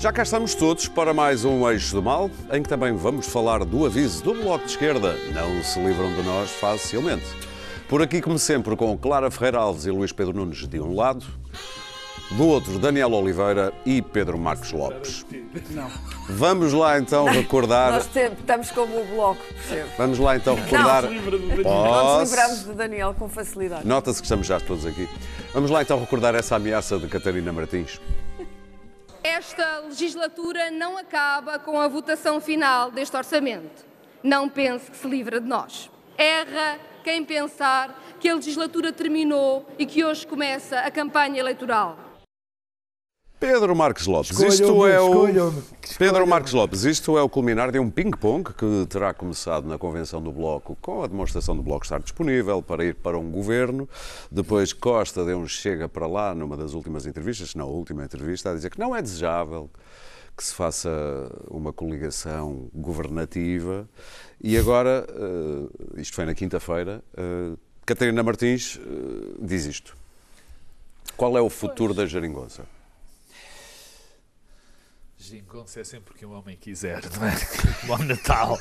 Já cá estamos todos para mais um Eixo do Mal, em que também vamos falar do aviso do Bloco de Esquerda. Não se livram de nós facilmente. Por aqui, como sempre, com Clara Ferreira Alves e Luís Pedro Nunes de um lado, do outro, Daniel Oliveira e Pedro Marcos Lopes. Não. Vamos lá então recordar. Nós estamos como o bloco, percebe? Vamos lá então recordar. Não nos livramos de Daniel com facilidade. Nota-se que estamos já todos aqui. Vamos lá então recordar essa ameaça de Catarina Martins. Esta legislatura não acaba com a votação final deste orçamento. Não pense que se livra de nós. Erra quem pensar que a legislatura terminou e que hoje começa a campanha eleitoral. Pedro Marcos Lopes, isto é o. Pedro Marcos Lopes, isto é o culminar de um ping-pong que terá começado na convenção do Bloco, com a demonstração do Bloco estar disponível para ir para um governo. Depois Costa deu um chega para lá numa das últimas entrevistas, não, a última entrevista, a dizer que não é desejável que se faça uma coligação governativa. E agora, eh, isto foi na quinta-feira, eh, Catarina Martins eh, diz isto. Qual é o futuro da geringonça? Gingonça é sempre que um homem quiser, não é? Bom Natal.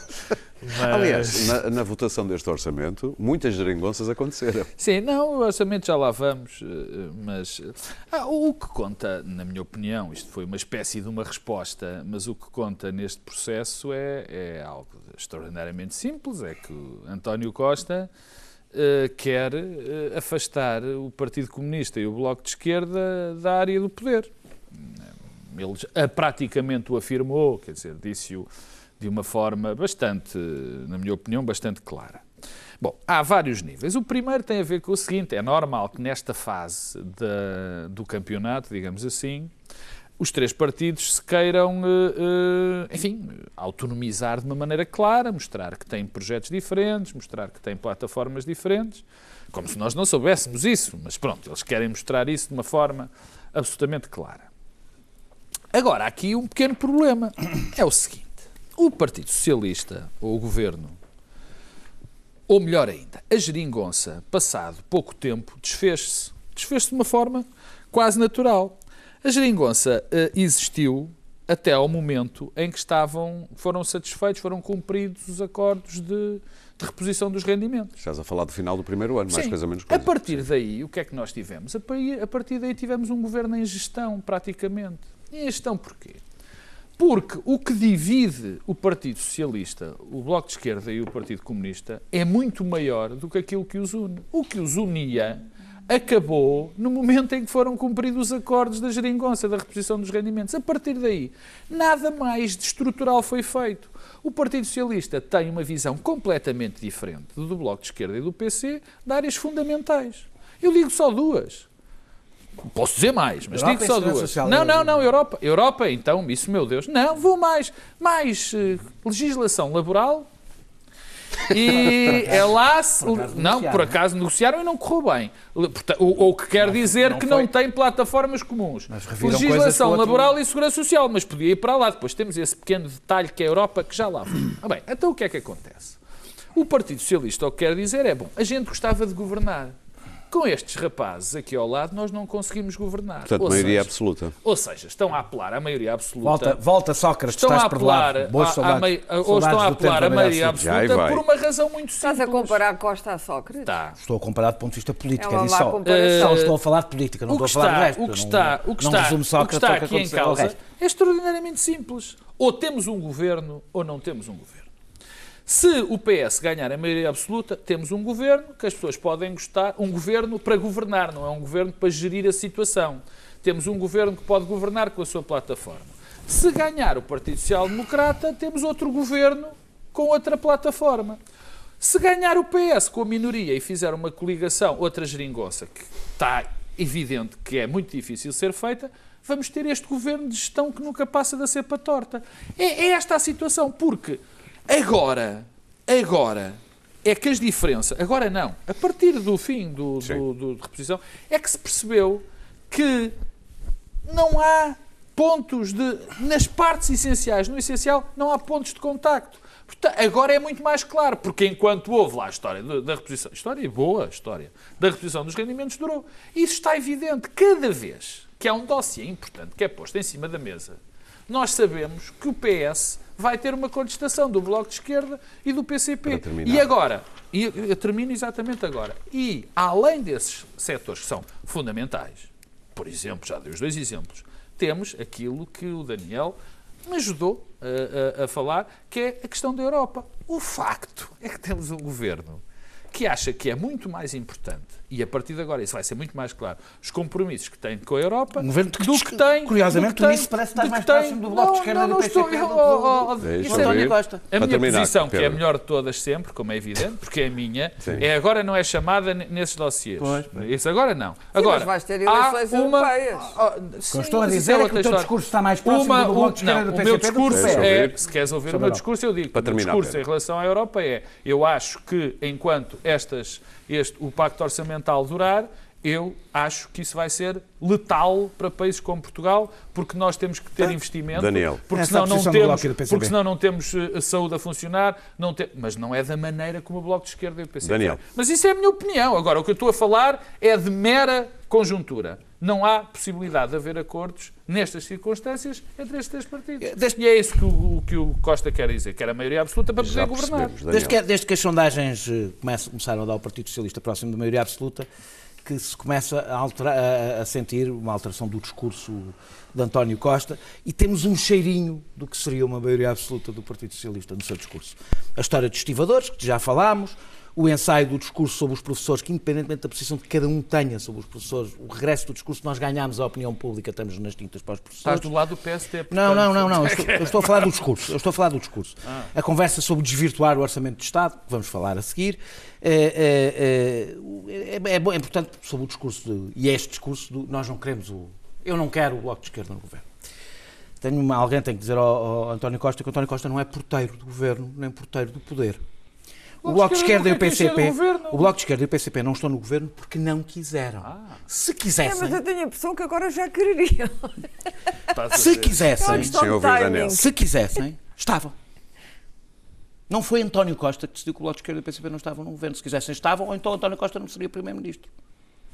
Mas- Aliás, na, na votação deste orçamento, muitas geringonças aconteceram. Sim, não, o orçamento já lá vamos, eh, mas ah, o que conta, na minha opinião, isto foi uma espécie de uma resposta, mas o que conta neste processo é, é algo extraordinariamente simples, é que António Costa eh, quer eh, afastar o Partido Comunista e o Bloco de Esquerda da área do poder. Ele ah, praticamente o afirmou, quer dizer, disse-o de uma forma bastante, na minha opinião, bastante clara. Bom, há vários níveis. O primeiro tem a ver com o seguinte: é normal que nesta fase do campeonato, digamos assim, os três partidos se queiram, eh, eh, enfim, autonomizar de uma maneira clara, mostrar que têm projetos diferentes, mostrar que têm plataformas diferentes, como se nós não soubéssemos isso, mas pronto, eles querem mostrar isso de uma forma absolutamente clara. Agora, há aqui um pequeno problema. É o seguinte: o Partido Socialista, ou o Governo, ou melhor ainda, a geringonça, passado pouco tempo, desfez-se. Desfez-se de uma forma quase natural. A geringonça eh, existiu até ao momento em que estavam, foram satisfeitos, foram cumpridos os acordos de, de reposição dos rendimentos. Estás a falar do final do primeiro ano, mais Sim. coisa menos A coisa. partir daí, o que é que nós tivemos? A a partir daí tivemos um governo em gestão, praticamente. E gestão porquê? Porque o que divide o Partido Socialista, o Bloco de Esquerda e o Partido Comunista é muito maior do que aquilo que os une. O que os unia acabou no momento em que foram cumpridos os acordos da geringonça, da reposição dos rendimentos. A partir daí, nada mais de estrutural foi feito. O Partido Socialista tem uma visão completamente diferente do Bloco de Esquerda e do PC de áreas fundamentais. Eu digo só duas. Posso dizer mais, mas Europa digo só segurança duas. social. Não, não, não, Europa. Europa, então, isso, meu Deus. Não, vou mais. Mais eh, legislação laboral e é lá se, Por acaso não, por é? acaso negociaram e não correu bem. O, o que quer dizer não que não tem plataformas comuns. Legislação outro- laboral e segurança social, mas podia ir para lá. Depois temos esse pequeno detalhe que é a Europa, que já lá foi. Ah, bem, então o que é que acontece? O Partido Socialista o que quer dizer é, bom, a gente gostava de governar. Com estes rapazes aqui ao lado, nós não conseguimos governar. Portanto, ou, maioria seja, absoluta. ou seja, estão a apelar à maioria absoluta. Volta, volta Sócrates, Estão estás a apelar. Boas à saudades. mei- ou estão a apelar à maioria Absoluta. Por uma razão muito simples. Estás a comparar Costa a Sócrates? Tá. Estou a comparar do ponto de vista político, É é só. Só estou a falar de política, não o que estou a falar está, de resto. o que Não- está, o que não está, resumo o que Sócrates está aqui em causa é extraordinariamente simples. Ou temos um governo ou não temos um governo. Se o PS ganhar a maioria absoluta, temos um governo que as pessoas podem gostar, um governo para governar, não é um governo para gerir a situação. Temos um governo que pode governar com a sua plataforma. Se ganhar o Partido Social Democrata, temos outro governo com outra plataforma. Se ganhar o PS com a minoria e fizer uma coligação, outra geringonça, que está evidente que é muito difícil ser feita, vamos ter este governo de gestão que nunca passa da cepa torta. É, é esta a situação, porque agora, agora, é que as diferenças, agora não, a partir do fim do, do, do- de reposição, é que se percebeu que não há pontos de. Nas partes essenciais, no essencial, não há pontos de contacto. Portanto, agora é muito mais claro, porque enquanto houve lá a história da, da reposição, história boa, história da reposição dos rendimentos durou. Isso está evidente. Cada vez que há um dossiê importante que é posto em cima da mesa nós sabemos que o PS vai ter uma contestação do Bloco de Esquerda e do PCP. E agora, e eu termino exatamente agora, e além desses setores que são fundamentais, por exemplo, já dei os dois exemplos, temos aquilo que o Daniel me ajudou a, a- a falar, que é a questão da Europa. O facto é que temos um governo que acha que é muito mais importante, e a partir de agora isso vai ser muito mais claro, os compromissos que tem com a Europa Um governo que do que tem. curiosamente, do que tem- nisso parece estar do que mais tem- próximo do Bloco de Esquerda não, do não estou- PCP eu- do que oh, do- oh, oh, isso eu é- António. Costa. a minha terminar, posição, que é a Pedro. melhor de todas sempre, como é evidente, porque é a minha, Sim. é agora não é chamada nesses. Pois, pois. Isso agora não. Agora, mas vais ter eleições uma... europeias. Ah, sim, estou a isso dizer é que o teu história. discurso está mais próximo Uma- do Bloco de Esquerda não, do O meu PCP do que discurso do é, se queres ouvir o meu discurso, eu digo, Para o discurso Pedro. em relação à Europa é, eu acho que enquanto estas, este, o pacto orçamental durar, eu acho que isso vai ser letal para países como Portugal, porque nós temos que ter investimento, Daniel. porque senão não temos, e porque senão não temos eh, saúde a funcionar, não te- mas não é da maneira como o Bloco de Esquerda e o PCP. Daniel. Mas isso é a minha opinião. Agora, o que eu estou a falar é de mera conjuntura. Não há possibilidade de haver acordos nestas circunstâncias entre estes três partidos. Desde- E é isso que o, que o Costa quer dizer, que era a maioria absoluta para poder governar. Desde que, desde que as sondagens eh, começam- começaram a dar ao Partido Socialista próximo da maioria absoluta, que se começa a, alterar- a- a sentir uma alteração do discurso de António Costa e temos um cheirinho do que seria uma maioria absoluta do Partido Socialista no seu discurso. A história dos estivadores, que já falámos, o ensaio do discurso sobre os professores, que independentemente da posição que cada um tenha sobre os professores, o regresso do discurso, nós ganhámos a opinião pública, estamos nas tintas para os professores. Estás do lado do PSD. Não, não, não, não. Eu portanto. estou, eu estou a falar do discurso. Eu estou a falar do discurso. A conversa sobre desvirtuar o orçamento de Estado, que vamos falar a seguir, é, é, é, é, bom- é importante sobre o discurso de- e é este discurso do nós não queremos o. Eu não quero o Bloco de Esquerda no governo. Tenho uma, alguém tem que dizer ao, ao António Costa que o António Costa não é porteiro do governo, nem porteiro do poder. O Bloco de Esquerda e o PCP, o Bloco de Esquerda e o PCP não estão no governo porque não quiseram. Se É, quisessem, mas eu tenho a impressão que agora já quereriam. Se. É quisessem, timing. se quisessem, estavam. Não foi António Costa que decidiu que o Bloco de Esquerda e o PCP não estavam no governo. Se quisessem, estavam, ou então António Costa não seria Primeiro-Ministro.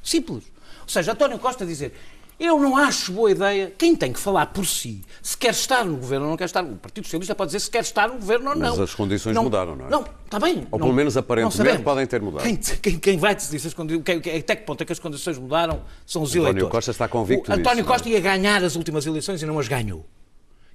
Simples. Ou seja, António Costa dizer eu não acho boa ideia. Quem tem que falar por si, se quer estar no governo ou não quer estar. O Partido Socialista pode dizer se quer estar no governo ou não. Mas as condições mudaram, não é? Não, está bem. Ou não- pelo menos não aparentemente podem ter mudado. Quem, quem- quem vai decidir se as condições. quem- até que ponto é que as condições mudaram são os António eleitores. Costa está convicto O António disso, não é? Costa ia ganhar as últimas eleições e não as ganhou.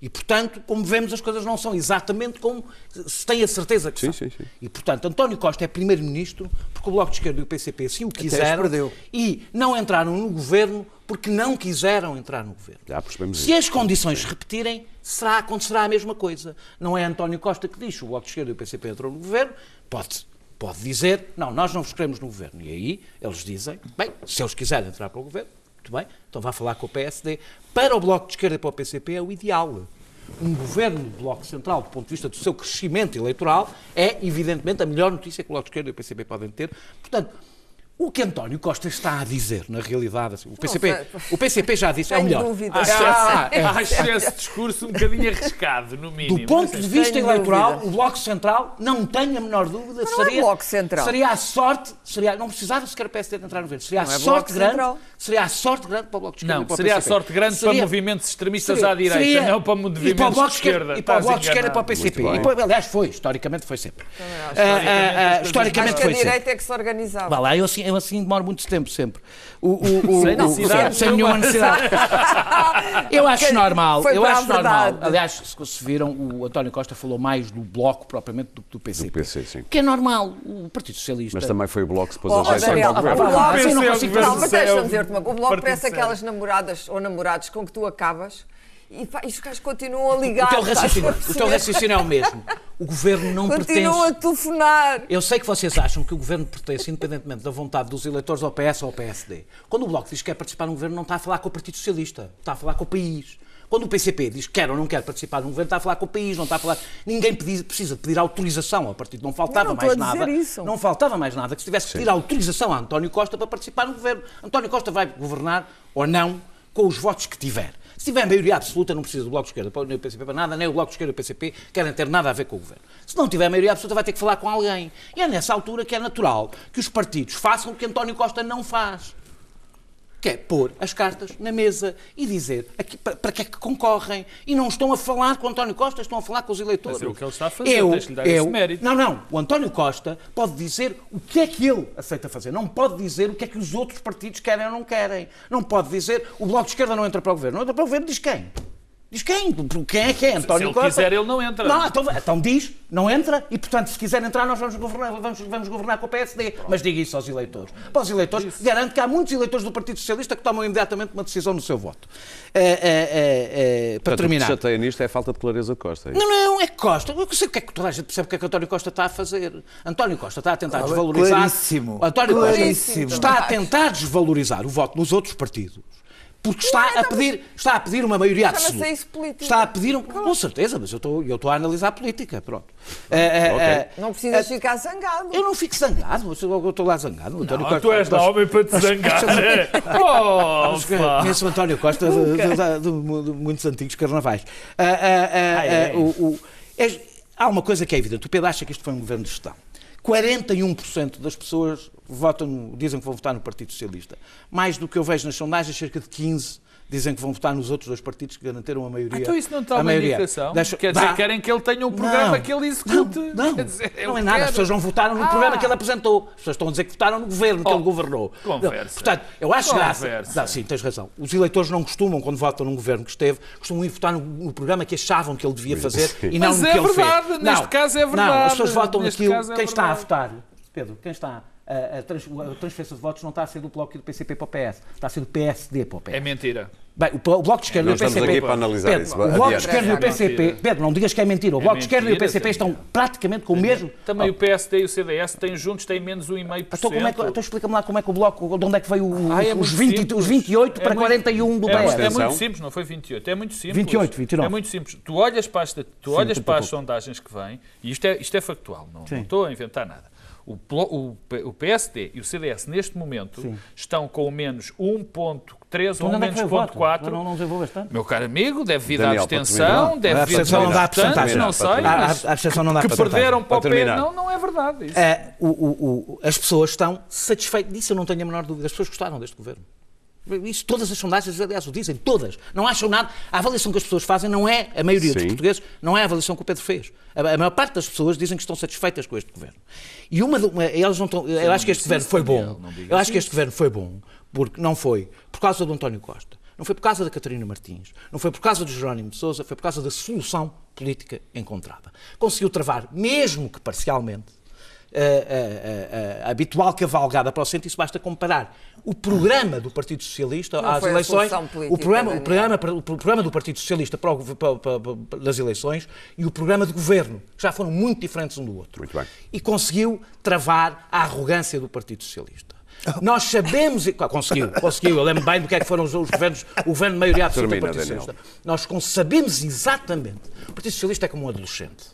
E, portanto, como vemos, as coisas não são exatamente como se tem a certeza que Sim, são. sim, sim. E, portanto, António Costa é primeiro-ministro porque o Bloco de Esquerda e o PCP assim o quiseram e não entraram no governo porque não quiseram entrar no governo. Já percebemos Se isso. as condições se repetirem, será, acontecerá a mesma coisa. Não é António Costa que diz, o Bloco de Esquerda e o PCP entrou no governo, pode, pode dizer, não, nós não vos queremos no governo. E aí eles dizem, bem, se eles quiserem entrar para o governo, muito bem, então vá falar com o PSD. Para o Bloco de Esquerda e para o PCP é o ideal. Um governo do Bloco Central, do ponto de vista do seu crescimento eleitoral, é, evidentemente, a melhor notícia que o Bloco de Esquerda e o PCP podem ter. Portanto, o que António Costa está a dizer, na realidade, assim, o PCP, o PCP já disse, é o melhor. dúvidas. Ah, é. Acho esse discurso um bocadinho arriscado, no mínimo. Do ponto de vista Tenho eleitoral, dúvidas. o Bloco Central, não tenho a menor dúvida, não é seria, Bloco Central. seria a sorte, seria, não precisava sequer o PSD de entrar no governo, seria Não a é sorte Bloco grande, Central. seria a sorte grande para o Bloco de Esquerda Não, para seria a sorte grande para Seria- movimentos extremistas seria- à direita, seria- não para movimentos para o Bloco de esquerda. E para o Bloco de esquerda e para o. PCP. E bem. para- aliás, foi, historicamente foi sempre. acho. Ah, Historicamente, ah, ah, Acho que a foi sempre. direita é que se organizava. Vá lá, eu assim, eu assim demoro muito tempo sempre. O, o, o, Sem o- necessidade sem nenhuma necessidade. Eu acho Porque normal, foi eu acho normal. Aliás, se, se viram, o António Costa falou mais do Bloco propriamente do que do PCP. Do PC, sim. Que é normal, o Partido Socialista. Mas também foi o Bloco que se pôs Oh, a jeito Daniel, o. Bloco- assim não Esse é Não, mas deixa-me dizer-te uma coisa. O Bloco parece aquelas namoradas ou namorados com que tu acabas e, pá, e os gajos continuam a O ligar. teu estás a raciocínio, o teu raciocínio é o mesmo. O governo não Continuam a pertence. telefonar. Eu sei que vocês acham que o governo pertence, independentemente da vontade dos eleitores ao PS ou ao PSD. Quando o Bloco diz que quer participar no governo, não está a falar com o Partido Socialista, está a falar com o país. Quando o PCP diz que quer ou não quer participar no governo, está a falar com o país, não está a falar. Ninguém pedi- precisa pedir autorização ao partido. Não faltava Não, não mais a nada. isso. Não faltava mais nada que se tivesse que pedir autorização a António Costa para participar no governo. António Costa vai governar ou não com os votos que tiver. Se tiver maioria absoluta, não precisa do Bloco de Esquerda, nem o PCP para nada, nem o Bloco de Esquerda e o PCP querem ter nada a ver com o governo. Se não tiver maioria absoluta, vai ter que falar com alguém. E é nessa altura que é natural que os partidos façam o que António Costa não faz. Que é pôr as cartas na mesa e dizer aqui, para, para que é que concorrem. E não estão a falar com o António Costa, estão a falar com os eleitores. Mas é o que ele está a fazer, Eu, tens de lhe dar eu, esse mérito. Não, não. O António Costa pode dizer o que é que ele aceita fazer. Não pode dizer o que é que os outros partidos querem ou não querem. Não pode dizer o Bloco de Esquerda não entra para o governo. Não entra para o governo, diz quem? Diz quem? Quem é que é? António ele Costa? quiser, ele não entra. Não, então, então diz, não entra, e portanto, se quiser entrar, nós vamos governar, vamos, vamos governar com o PSD. Mas diga isso aos eleitores. Para os eleitores, garanto que há muitos eleitores do Partido Socialista que tomam imediatamente uma decisão no seu voto. É, é, é, é, para Portanto, terminar. O que chateia nisto é a falta de clareza de Costa. é isso? Não, não, é Costa. Eu sei o que é que toda a gente percebe o que é que António Costa está a fazer. António Costa está a tentar Claro, desvalorizar. claríssimo. António Claríssimo. Costa está a tentar desvalorizar o voto dos outros partidos. Porque está a pedir, está a pedir uma maioria absoluta. isso política. Está a pedir, um, com certeza, mas eu estou, eu estou a analisar a política, pronto. É, é, Ok. é, Não precisas ficar zangado. eu não fico zangado, mas eu estou lá zangado. O António Não, Costa- tu és Mas- homem para te zangar. Oh. Conheço o António Costa de, de- de- de- de muitos antigos carnavais. Ah, ah, ah, é? ah, o- o- é- há uma coisa que é evidente. O Pedro acha que isto foi um governo de gestão. 41% das pessoas votam, dizem que vão votar no Partido Socialista. Mais do que eu vejo nas sondagens, cerca de 15 dizem que vão votar nos outros dois partidos que garantiram a maioria. Então isso não está a uma indicação? Deixa- Quer dizer, Dá. querem que ele tenha um programa Não. que ele execute. Não, não, Quer dizer, não é nada. quero. As pessoas não votaram no Ah. programa que ele apresentou. As pessoas estão a dizer que votaram no governo que Oh, ele governou. conversa. Não, Portanto, eu acho Conversa. graça. Não, sim, tens razão. Os eleitores não costumam, quando votam num governo que esteve, costumam ir votar no, no programa que achavam que ele devia fazer e não Mas no é que ele verdade, fez. neste não, caso é Não, verdade. as pessoas votam Neste naquilo. é quem está a votar, Pedro, quem está. A, a, trans- a transferência de votos não está a ser do Bloco e do PCP para o PS, está a ser do PSD para o PS. É mentira. Bem, o, o Bloco de Esquerda Não e o PCP. aqui para analisar Pedro, isso. O Bloco de. Esquerda e o É PCP. mentira. Pedro, não digas que é mentira. O Bloco de Esquerda e o PCP é estão praticamente com o mesmo. Também o PSD e o CDS têm juntos têm menos 1,5%. Então, como é que, então explica-me lá como é que o Bloco, de onde é que veio o- Ah, é os, muito 20, simples. os 28 É para muito- 41 do é, PS? É muito Atenção. simples, não foi 28, é muito simples. 28, 29. É muito simples. Tu olhas para as, tu olhas pouco para as sondagens que vêm, e isto é, isto é factual, não, Sim. não estou a inventar nada. O, o o PSD e o CDS, neste momento, estão com menos 1,3 Então, ou é que menos foi o voto? 4. Não, não desenvolves tanto? Meu caro amigo, deve vir Daniel, à abstenção, deve A vir abstenção não dá bastante, porcentagem. não sei. A, mas a abstenção não dá que perderam para o Para PS. terminar. Não, não é verdade. Isso. É, o- o- o- as pessoas estão satisfeitas. Disso eu não tenho a menor dúvida. As pessoas gostaram deste governo. Isso todas as sondagens, aliás, o dizem, todas. Não acham nada. A avaliação que as pessoas fazem não é, a maioria dos Sim. portugueses, não é a avaliação que o Pedro fez. A, a maior parte das pessoas dizem que estão satisfeitas com este governo. E uma, de- uma elas não estão, eu acho que este governo foi bom. Eu acho que este governo foi bom, porque não foi por causa do António Costa. Não foi por causa da Catarina Martins, não foi por causa do Jerónimo de Sousa, foi por causa da solução política encontrada. Conseguiu travar, mesmo que parcialmente, a habitual cavalgada para o centro, isso basta comparar o programa do Partido Socialista Não às eleições, política, o programa, o, programa, o programa do Partido Socialista para o- para- para- para- das eleições e o programa de governo, que já foram muito diferentes um do outro. Muito bem. E conseguiu travar a arrogância do Partido Socialista. Nós sabemos, e- conseguiu, conseguiu, eu lembro bem do que é que foram os, os governos, o governo de maioria absoluta do Partido Daniel. Socialista. Nós sabemos exatamente, o Partido Socialista é como um adolescente,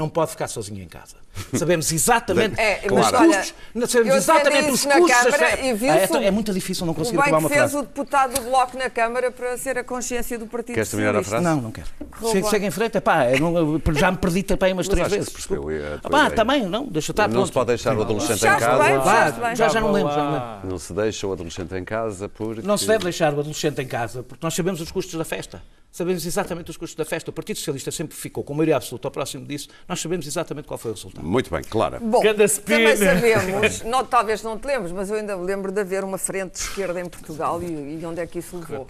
não pode ficar sozinho em casa. Sabemos exatamente É, os Claro. custos, sabemos eu exatamente os custos. Câmara e Ah, é, o- é muito difícil não conseguir bem acabar que uma fez frase. o deputado do Bloco na Câmara para ser a consciência do Partido Queres terminar a Socialista. frase? Não, não quero. Chega, bem. chega em frente, epá, eu não- eu já me perdi também umas Mas três vezes. se percebeu desculpa. a tua Epá, ideia. também, não, deixa estar Não pronto. se pode deixar o adolescente em bem, casa. fechaste Vá, bem. já, já não lembro, já não lembro. Não se deixa o adolescente em casa porque. Não se deve deixar o adolescente em casa, porque nós sabemos os custos da festa. Sabemos exatamente os custos da festa. O Partido Socialista sempre ficou com maioria absoluta ao próximo disso. Nós sabemos exatamente qual foi o resultado. Muito bem, Clara. Bom, Cada também sabemos, não, talvez não te lembres, mas eu ainda me lembro de haver uma frente de esquerda em Portugal e, e onde é que isso levou.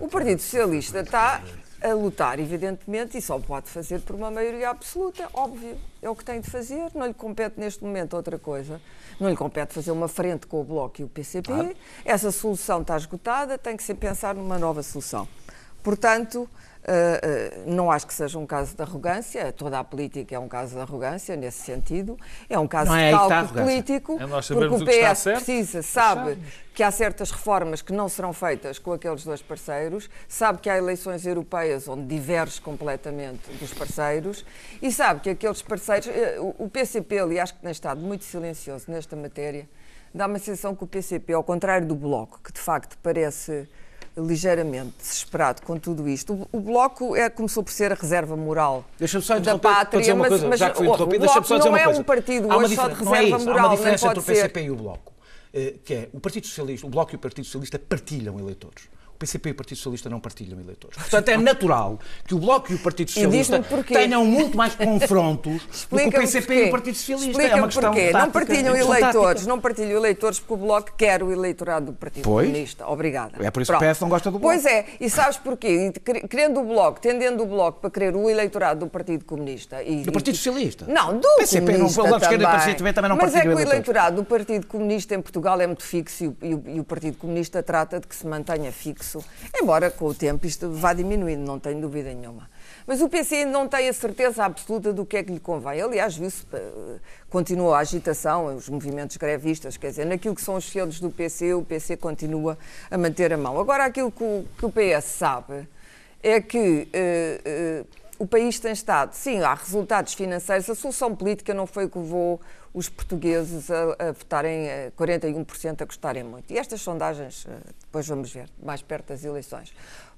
O Partido Socialista está a lutar, evidentemente, e só pode fazer por uma maioria absoluta, óbvio. É o que tem de fazer, não lhe compete neste momento outra coisa. Não lhe compete fazer uma frente com o Bloco e o PCP. Essa solução está esgotada, tem que ser pensar numa nova solução. Portanto, eh, eh, não acho que seja um caso de arrogância, toda a política é um caso de arrogância nesse sentido, é um caso Não é de cálculo político, É porque o o que está PS certo, precisa, sabe achamos. que há certas reformas que não serão feitas com aqueles dois parceiros, sabe que há eleições europeias onde diverge completamente dos parceiros e sabe que aqueles parceiros, eh, o o PCP, aliás, que tem estado muito silencioso nesta matéria, dá uma sensação que o PCP, ao contrário do Bloco, que de facto parece ligeiramente desesperado com tudo isto, o, o Bloco é, começou por ser a reserva moral da pátria, uma mas, mas o Bloco não uma é um partido Há uma hoje só de é reserva Há moral, uma nem diferença entre o ser. PCP e o Bloco. eh, que é o Partido Socialista, o Bloco e o Partido Socialista partilham eleitores. O PCP e o Partido Socialista não partilham eleitores. Portanto, é natural que o Bloco e o Partido Socialista tenham muito mais confrontos do que o PCP porquê. e o Partido Socialista. é Explica-me uma questão porquê. tática, não partilham é eleitores, tática. não partilham eleitores porque o Bloco quer o eleitorado do Partido Pois. Comunista. Obrigada. É por isso que o Pronto. PS não gosta do Bloco. Pois é, e sabes porquê? Quer- Querendo o Bloco, tendendo o Bloco para querer o eleitorado do Partido Comunista. E, Do Partido Socialista? Não, do PCP, não- comunista o Bloco de Esquerda também. Também não Mas é que o eleitorado do Partido Comunista em Portugal é muito fixo e o, e o- e o Partido Comunista trata de que se mantenha fixo, embora com o tempo isto vá diminuindo, não tenho dúvida nenhuma. Mas o PC ainda não tem a certeza absoluta do que é que lhe convém. Aliás, viu-se, eh, continua a agitação, os movimentos grevistas, quer dizer, naquilo que são os feudos do PC, o PC continua a manter a mão. Agora, aquilo que o, que o PS sabe é que eh, eh, o país tem estado, sim, há resultados financeiros, a solução política não foi o que levou os portugueses a, a votarem, eh, 41% a gostarem muito. E estas sondagens, eh, depois vamos ver, mais perto das eleições,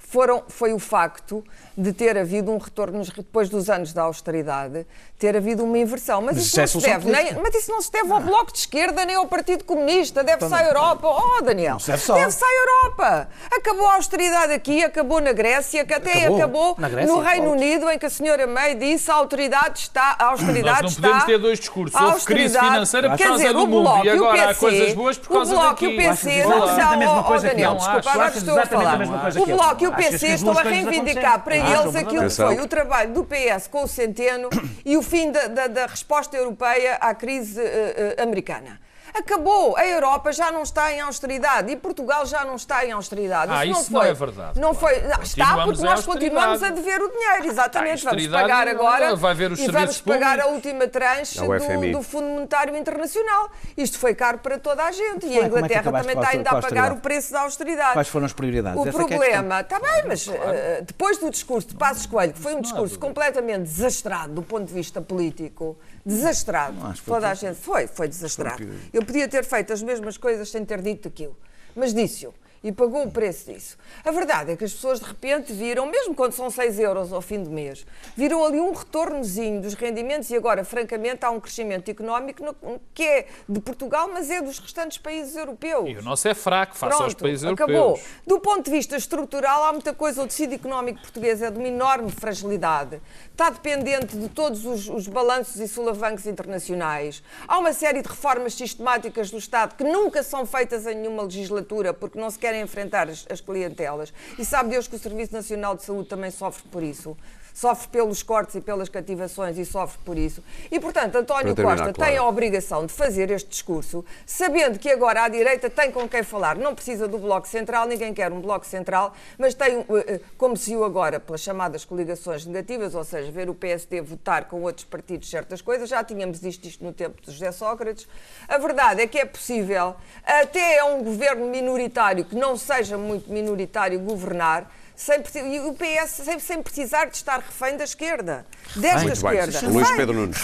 foram, foi o facto de ter havido um retorno, depois dos anos da austeridade, ter havido uma inversão. Mas, isso é não se deve, nem, mas isso não se deve ao Bloco de Esquerda nem ao Partido Comunista, deve-se à Europa. Oh, Daniel, deve-se à Europa. Acabou a austeridade aqui, acabou na Grécia, que até Acabou. acabou, no Reino pronto. Unido, em que a senhora May disse a autoridade está, a austeridade Nós não podemos está, ter dois discursos. Houve crise financeira por Quer causa dizer, do o mundo Bloco e o agora há PC, coisas boas por causa o Bloco daqui. e o PC não são... Oh, que Daniel, desculpa, agora estou a falar. O. Bloco e o PC estão a reivindicar. para Ah, eles aquilo que foi o trabalho do PS com o Centeno e o fim da, da- da resposta europeia à crise eh, eh, americana. Acabou. A Europa já não está em austeridade e Portugal já não está em austeridade. Ah, isso não foi, é verdade, Não claro. foi. Não, está porque nós continuamos a dever o dinheiro. Exatamente. A Vamos pagar agora vai ver os e vamos pagar a última tranche Ao do, do Fundo Monetário Internacional. Isto foi caro para toda a gente e é- a é Inglaterra acabaste também está ainda a pagar o preço da austeridade. Quais foram as prioridades? O Essa é que é problema, está bem, mas eh, depois do discurso de Passos Coelho, que foi um discurso completamente desastrado do ponto de vista político, desastrado, Não, toda a gente foi, foi desastrado. Eu podia ter feito as mesmas coisas sem ter dito aquilo, mas disse-o. E pagou o preço disso. A verdade é que as pessoas de repente viram, mesmo quando são 6 euros ao fim do mês, viram ali um retornozinho dos rendimentos e agora, francamente, há um crescimento económico no- que é de Portugal, mas é dos restantes países europeus. E o nosso é fraco face aos Pronto, países acabou. europeus. Do ponto de vista estrutural, há muita coisa. O tecido económico português é de uma enorme fragilidade. Está dependente de todos os, os balanços e solavancos internacionais. Há uma série de reformas sistemáticas do Estado que nunca são feitas em nenhuma legislatura porque não se querem enfrentar as, as clientelas. E sabe Deus que o Serviço Nacional de Saúde também sofre por isso. Sofre pelos cortes e pelas cativações e sofre por isso. E, portanto, António terminar, Costa Clara. tem a obrigação de fazer este discurso, sabendo que agora a direita tem com quem falar. Não precisa do Bloco Central, ninguém quer um Bloco Central, mas tem, eh, eh, como se viu agora, pelas chamadas coligações negativas, ou seja, ver o PSD votar com outros partidos certas coisas. Já tínhamos visto isto no tempo de José Sócrates. A verdade é que é possível, até a um governo minoritário, que não seja muito minoritário, governar. Sem, e o PS sem, sem precisar de estar refém da esquerda, desta Muito bem. esquerda. Luís Refém, Pedro Nunes.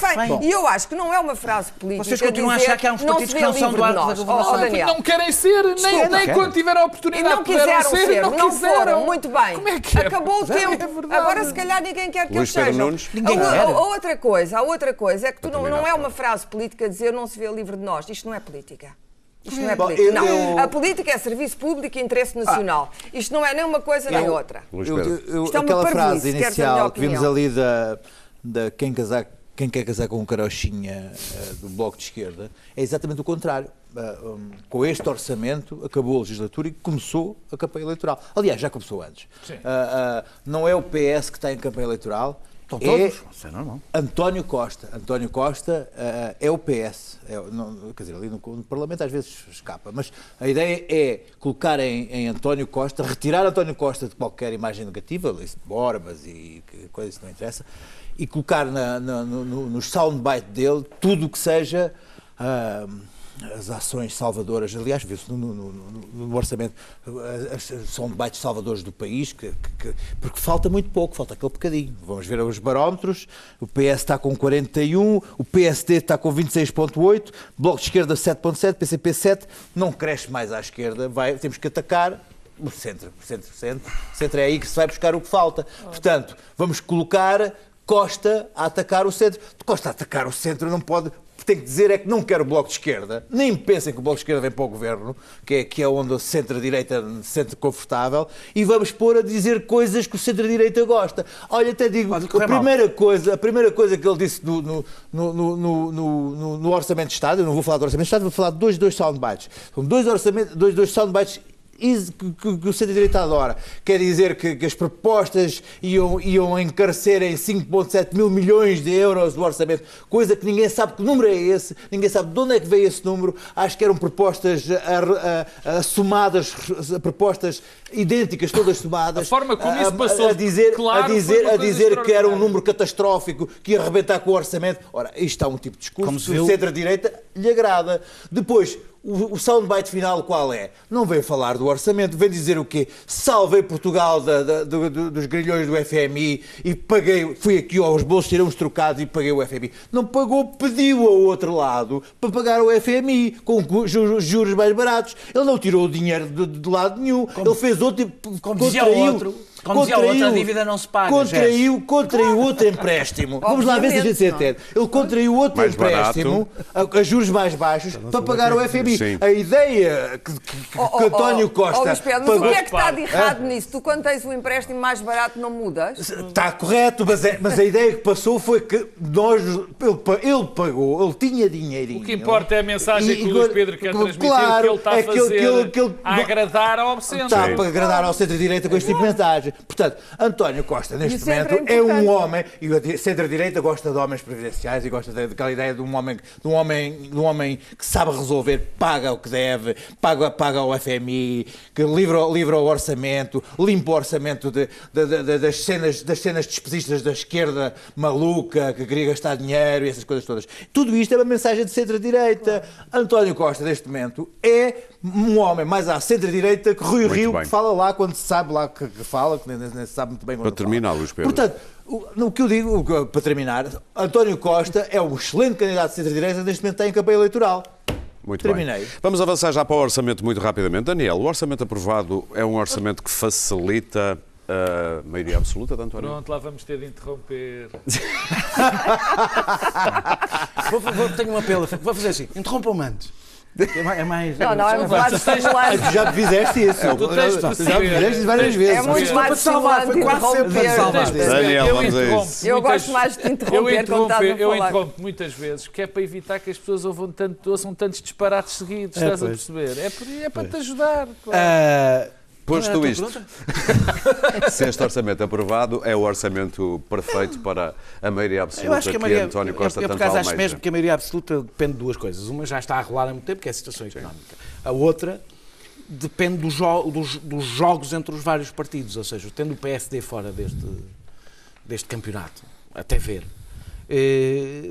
E eu acho que não é uma frase política. Vocês continuam a dizer, achar que há uns não partidos que não são do de lado da nós. governação. Oh, oh, Daniel. Não querem ser, nem, Desculpa, nem querem. quando tiveram a E oportunidade não puderam quiseram ser, ser, não, não quiseram. foram, muito bem. Como é que é? Acabou o É tempo. verdade. Agora, se calhar, ninguém quer que Luís eles Pedro sejam. Nunes. Ninguém a, quer. a- a outra coisa, a outra coisa é que tu não, não é uma frase política dizer não se vê livre de nós. Isto não é política. Isto não é Bom, política. eu- Não. eu- A política é serviço público e interesse nacional. Isto não é nem uma coisa nem outra. Luís Eu- Pedro. eu- Isto é uma aquela parvoíce, frase queres a minha inicial que vimos opinião. ali da, da quem, casar, quem quer casar com um carochinha eh, do Bloco de Esquerda é exatamente o contrário. Ah, um, com este orçamento acabou a legislatura e começou a campanha eleitoral. Aliás, já começou antes. Sim. Ah, ah, não é o PS que está em campanha eleitoral. Estão é todos. Isso é normal. António Costa. António Costa ah, é o PS. É, não- quer dizer, ali no, no Parlamento às vezes escapa, mas a ideia é colocar em, em António Costa, retirar António Costa de qualquer imagem negativa, isso de Borbas e coisas que não interessa, e colocar na, na, no, no, soundbite dele tudo o que seja. ah, as ações salvadoras, aliás, vê-se no, no- no- no orçamento, as, as soundbites salvadores do país, que- que- porque falta muito pouco, falta aquele bocadinho. Vamos ver os barómetros, o PS está com 41, o PSD está com 26,8, Bloco de Esquerda 7,7, PCP 7, não cresce mais à esquerda, vai, temos que atacar o centro, o centro, o centro, o centro é aí que se vai buscar o que falta. Portanto, vamos colocar Costa a atacar o centro. Costa a atacar o centro não pode tem que dizer é que não quer o Bloco de Esquerda, nem pensem que o Bloco de Esquerda vem para o Governo, que é, que é onde o centro-direita se sente confortável, e vamos pôr a dizer coisas que o centro-direita gosta. Olha, até digo, a primeira, coisa, a primeira coisa que ele disse no, no, no, no, no- Orçamento de Estado, eu não vou falar do Orçamento de Estado, vou falar de dois, dois soundbites. São dois, orçamentos, dois, dois soundbites que, que- o centro-direita adora. Quer dizer que, que as propostas iam, iam encarecer em 5,7 mil milhões de euros do orçamento, coisa que ninguém sabe que número é esse, ninguém sabe de onde é que veio esse número. Acho que eram propostas ah, somadas, propostas idênticas, todas somadas. A forma como a- isso a- passou, a dizer, claro, a dizer, a dizer que era um número catastrófico, que ia arrebentar com o orçamento. Ora, isto é um tipo de discurso que o centro-direita lhe agrada. Depois, o, o soundbite final qual é? Não vem falar do orçamento, vem dizer o quê? Salvei Portugal da- da- do- do- dos grilhões do FMI e paguei, fui aqui aos bolsos, tirei uns trocados e paguei o FMI. Não pagou, pediu ao outro lado para pagar o FMI com juros mais baratos. Ele não tirou o dinheiro de, de lado nenhum. Ele fez outro tipo. como dizia contraiu- outro, como dizia o outro, a dívida não se paga, Contraiu, contraiu outro empréstimo. Vamos lá ver se a gente se entende. Ele contraiu outro Mais empréstimo a, a juros mais baixos para pagar o FMI. Sim. A ideia que, que- que Oh, oh, António oh, Costa oh, Pedro, mas o pagou- que é que está de errado nisso? Tu, quando tens um empréstimo mais barato, não mudas? Está correto, mas, é- mas a ideia que passou foi que nós, ele, ele pagou, ele tinha dinheirinho. O que importa é a mensagem E- que o Luís Pedro quer claro, transmitir, que ele está a é que ele- fazer que ele- que ele- a agradar ao centro. Está para agradar ao centro-direita com este tipo de mensagem. Portanto, António Costa, neste E centro momento, é é um homem, e o centro-direita gosta de homens previdenciais e gosta de- daquela ideia de um homem, de um homem, de um homem que sabe resolver, paga o que deve, paga, paga o FMI, que livra, livra o orçamento, limpa o orçamento de- de- de- de- das, cenas, das cenas despesistas da esquerda maluca, que queria gastar dinheiro e essas coisas todas. Tudo isto é uma mensagem de centro-direita. António Costa, neste momento, é um homem mais à centro-direita que Rui Muito Rio, bem. que fala lá quando se sabe lá que, que fala, que nem, nem se sabe muito bem Para terminar. Luís Pedro. Portanto, o, no que eu digo, o para terminar, António Costa é um excelente candidato de centro-direita, neste momento está em campanha eleitoral. Muito Terminei. bem. Vamos avançar já para o orçamento muito rapidamente. Daniel, o orçamento aprovado é um orçamento que facilita a maioria absoluta de António? Pronto, lá vamos ter de interromper. Vou, vou- tenho um apelo. Vou fazer assim. Interrompam-me antes. É mais. É mais Não, não, é muito mais estimulante. Tu já me fizeste isso. Tu tens de já me perceber. fizeste isso várias vezes. É muito Isto mais salvar, estimulante foi quase sempre salvar. Daniel, eu vamos a interrompo isso. Eu muitas- gosto mais de te interromper interrompo, eu interrompo muitas vezes, que é para evitar que as pessoas ouçam, tanto, ouçam tantos disparates seguidos, É, estás a perceber? É, é para te ajudar. claro. Ah, Posto é isto, se este orçamento aprovado, é o orçamento perfeito para a maioria absoluta Eu acho que a maioria, António Costa eu, eu por tanto acho mesmo que a maioria absoluta depende de duas coisas. Uma já está a rolar há muito tempo, que é a situação económica. A outra depende do jo- dos, dos jogos entre os vários partidos, ou seja, tendo o PSD fora deste, deste campeonato, até ver,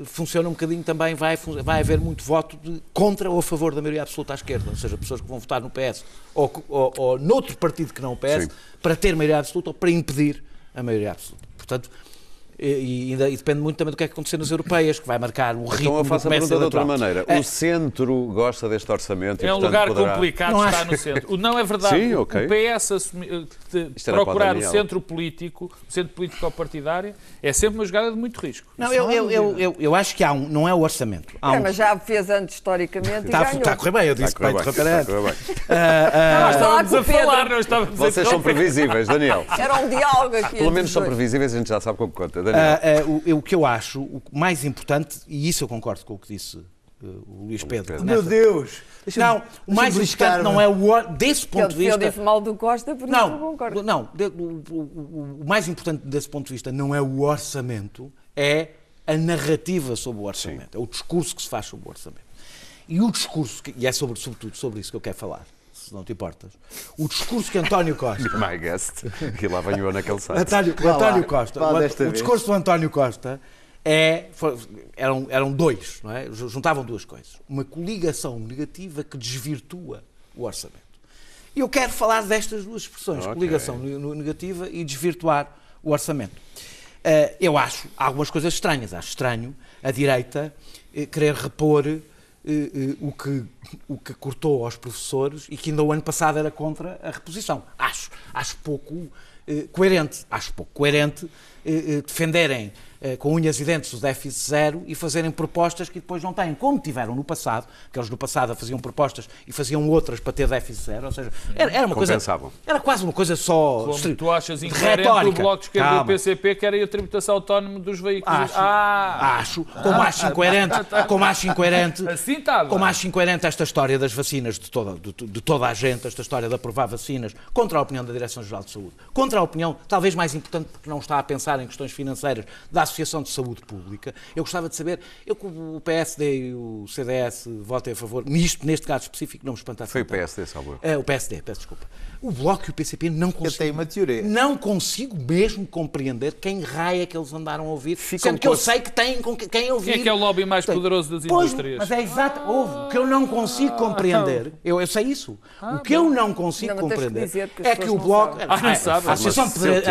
funciona um bocadinho também, vai, vai haver muito voto de, contra ou a favor da maioria absoluta à esquerda, ou seja, pessoas que vão votar no PS ou, ou, ou noutro partido que não o PS, Sim. para ter maioria absoluta ou para impedir a maioria absoluta. Portanto, e, e ainda- e depende muito também do que é que acontecer nas europeias, que vai marcar o ritmo Então eu do faço a comércio pergunta de outra maneira. É, O centro gosta deste orçamento e, É um portanto, lugar poderá... complicado Não estar acho. no centro. O não é verdade. Sim, O- ok. O PS assumi- eh, procurar o centro político, o centro político partidário, é sempre uma jogada de muito risco. Não, eu, eu, eu, eu, eu acho que há um, não é o orçamento. Há É, um, mas já fez antes historicamente e está, a- ganhou. está a correr bem, eu disse está a antes. correr bem. Nós estávamos a falar, não estávamos a Vocês são previsíveis, Daniel. Era um diálogo aqui. Pelo menos os são previsíveis, a gente já sabe como conta. Daniel. Ah, ah, o, eu- o que eu acho, o mais importante, e isso eu concordo com o que disse ah, o Luís Pedro. Pedro. Meu Deus! Não, o mais importante não é o desse ponto de vista. disse mal do Costa, por isso eu Não, concordo. não de- o, o- o- o mais importante desse ponto de vista não é o orçamento, é a narrativa sobre o orçamento, é o discurso que se faz sobre o orçamento. E o discurso, que- e é sobre, sobretudo sobre isso que eu quero falar, se não te importas, o discurso que António Costa My guest. E lá venho eu naquele site. António, o António Costa. vá o, o discurso do António Costa é, foi- eram, eram dois, não é? juntavam duas coisas. Uma coligação negativa que desvirtua o orçamento. E eu quero falar destas duas expressões, Ok. coligação ne- ne- negativa e desvirtuar o orçamento. Eh, eu acho algumas coisas estranhas. Acho estranho a direita eh, querer repor o, que, o que cortou aos professores e que ainda o ano passado era contra a reposição. Acho, acho pouco eh, coerente. Acho pouco coerente eh, eh, defenderem eh, com unhas e dentes o déficit zero e fazerem propostas que depois não têm, como tiveram no passado, que eles no passado faziam propostas e faziam outras para ter déficit zero, ou seja, era, era uma coisa... Era quase uma coisa só... Como tu achas incoerente o. Bloco de Esquerda e o Calma. PCP querem a tributação autónoma dos veículos. Acho, Ah! acho, como acho incoerente, como acho incoerente, Assim está como acho incoerente esta história das vacinas de toda, de, de toda a gente, esta história de aprovar vacinas contra a opinião da Direção-Geral de Saúde, contra a opinião, talvez mais importante porque não está a pensar em questões financeiras, da Associação de Saúde Pública. Eu gostava de saber, eu que o PSD e o CDS votem a favor, nisto, neste caso específico, não me espanta Foi o. PSD, salvo erro. É, o PSD, peço desculpa. O Bloco e o PCP não consigo. tenho uma teoria. Não consigo mesmo compreender quem raia que eles andaram a ouvir. Ficam sendo que eu sei que têm com que- quem ouvir. Quem é que é o lobby mais Tem. poderoso das Pois, indústrias? Mas é exato. Houve. O que eu não consigo compreender, eu, eu sei isso. o que eu não consigo Não, que compreender que as é que o Bloco. sabem. Ah, não a- Associação de Pedi- a-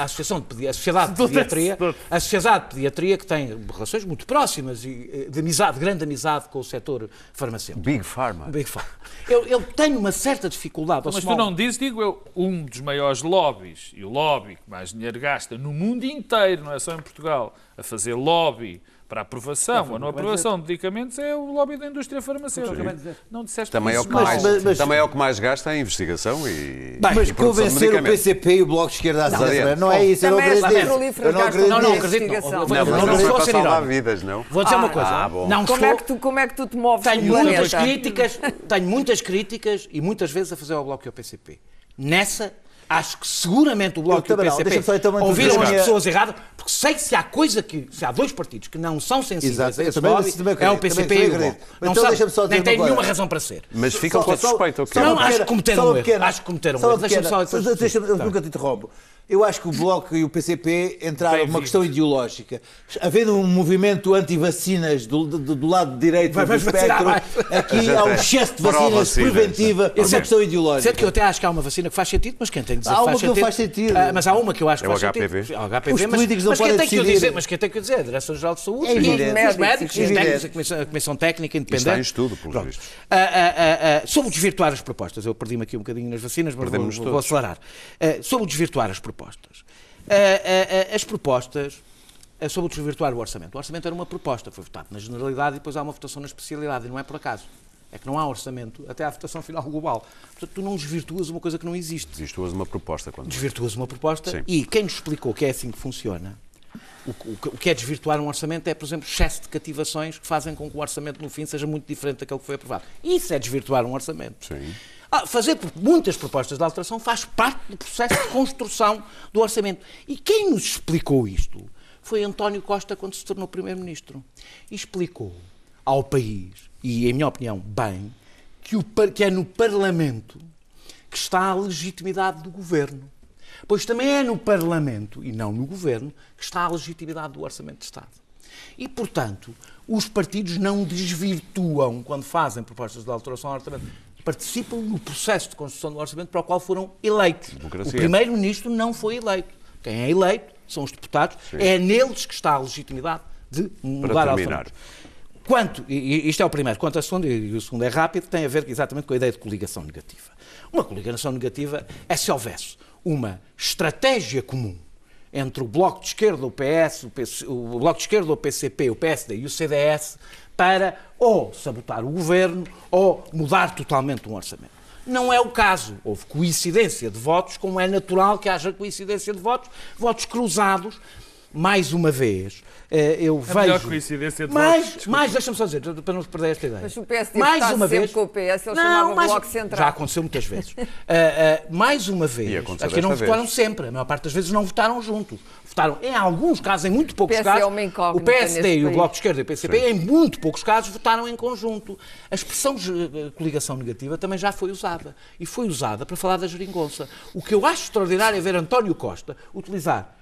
a- Associação de Pedi- a Sociedade de Pediatria, a Sociedade de Pediatria que tem relações muito próximas e eh, de amizade, de grande amizade com o setor farmacêutico. Big Pharma. Big Pharma. Eu, eu tenho uma certa dificuldade. Mas tu não dizes, digo eu, um dos maiores lobbies, e o lobby que mais dinheiro gasta no mundo inteiro, não é só em Portugal, a fazer lobby para aprovação ou não aprovação de medicamentos é o lobby da indústria farmacêutica. Não disseste Também é, o que mais, mas- mas- também é o que mais gasta em investigação e, Bem, Mas e convencer o. PCP e o Bloco de Esquerda a Não, não, não é isso, eu não Também as acredito Eu não acredito Não, não, acredito. Não, Não, não, mas não foi a para salvar vidas, não? Vou dizer uma coisa. Ah. Não Como é, que tu, como é que tu te moves tenho muitas críticas, tenho muitas críticas e muitas vezes a fazer ao Bloco e ao PCP. Nessa, acho que seguramente o Bloco Eu e o. PCP Deixa-me só então ouviram as pessoas erradas, porque sei que se há coisa que, se há dois partidos que não são sensíveis Exato, a esse também- lobby, também é o PCP e o. Bloco. Não então só dizer nem têm nenhuma coisa. razão para ser. Mas ficam com suspeita, ok? Não, acho que cometeram um erro. Acho que cometeram um erro. Deixa-me só eu nunca te interrompo. Eu acho que o Bloco e o PCP entraram numa questão ideológica. Havendo um movimento anti-vacinas do, do- do lado direito Vai- do vacinar espectro, aqui há um excesso de vacinas Pró-vacinas. preventiva por uma questão ideológica. Sendo que eu até acho que há uma vacina que faz sentido, mas quem tem que dizer Há que uma que não faz sentido. Ah, mas há uma que eu acho que É o faz HPV. sentido. É o HPV, Os mas, políticos não mas quem podem tem que dizer, mas quem tem que o dizer? A Direção-Geral de Saúde, É e os Médicos, os técnicos, a Comissão, a Comissão Técnica Independente. está em estudo, pelos vistos. Ah, ah, ah, ah, sobre desvirtuar as propostas, eu perdi-me aqui um bocadinho nas vacinas, mas vou, vou acelerar. Ah, sobre desvirtuar as propostas. Ah, as propostas sobre desvirtuar o orçamento. O orçamento era uma proposta, foi votado na generalidade e depois há uma votação na especialidade, e não é por acaso. É que não há orçamento até à votação final global. Portanto, tu não desvirtuas uma coisa que não existe usa uma proposta. Quando... desvirtuas uma proposta Sim. e quem nos explicou que é assim que funciona, o, que- o o que é desvirtuar um orçamento é, por exemplo, excesso de cativações que fazem com que o orçamento no fim seja muito diferente daquele que foi aprovado. Isso é desvirtuar um orçamento. Sim. Ah, fazer muitas propostas de alteração faz parte do processo de construção do orçamento. E quem nos explicou isto foi António Costa quando se tornou Primeiro-Ministro. E explicou ao país, e em minha opinião, bem, que, o que é no Parlamento que está a legitimidade do governo. Pois também é no Parlamento, e não no governo, que está a legitimidade do Orçamento de Estado. E, portanto, os partidos não desvirtuam quando fazem propostas de alteração ao orçamento. Participam no processo de construção do orçamento para o qual foram eleitos. Democracia. O primeiro-ministro não foi eleito. Quem é eleito são os deputados. É neles que está a legitimidade de mudar terminar. orçamento. Quanto, e e isto é o primeiro, quanto a segundo, e o segundo é rápido, tem a ver exatamente com a ideia de coligação negativa. Uma coligação negativa é se houvesse uma estratégia comum entre o Bloco de Esquerda, o PS, o, PC, o Bloco de Esquerda, o PCP, o PSD e o CDS para ou sabotar o governo ou mudar totalmente um orçamento. Não é o caso. Houve coincidência de votos, como é natural que haja coincidência de votos, votos cruzados. Mais uma vez, eh, eu vejo. melhor coincidência de mais, votos. Mais, deixa-me só dizer, para não perder esta ideia. Mas o PSD mais está uma vez, com o PS, ele chamava Bloco Central. Já aconteceu muitas vezes. Ah, ah, mais uma vez, aqui não votaram vez. sempre, a maior parte das vezes não votaram juntos. Votaram, em alguns casos, em muito poucos é casos, uma incógnita o PSD e o. Bloco de Esquerda e o PCP, em muito poucos casos, votaram em conjunto. A expressão eh, coligação negativa também já foi usada. E foi usada para falar da geringonça. O que eu acho extraordinário é ver António Costa utilizar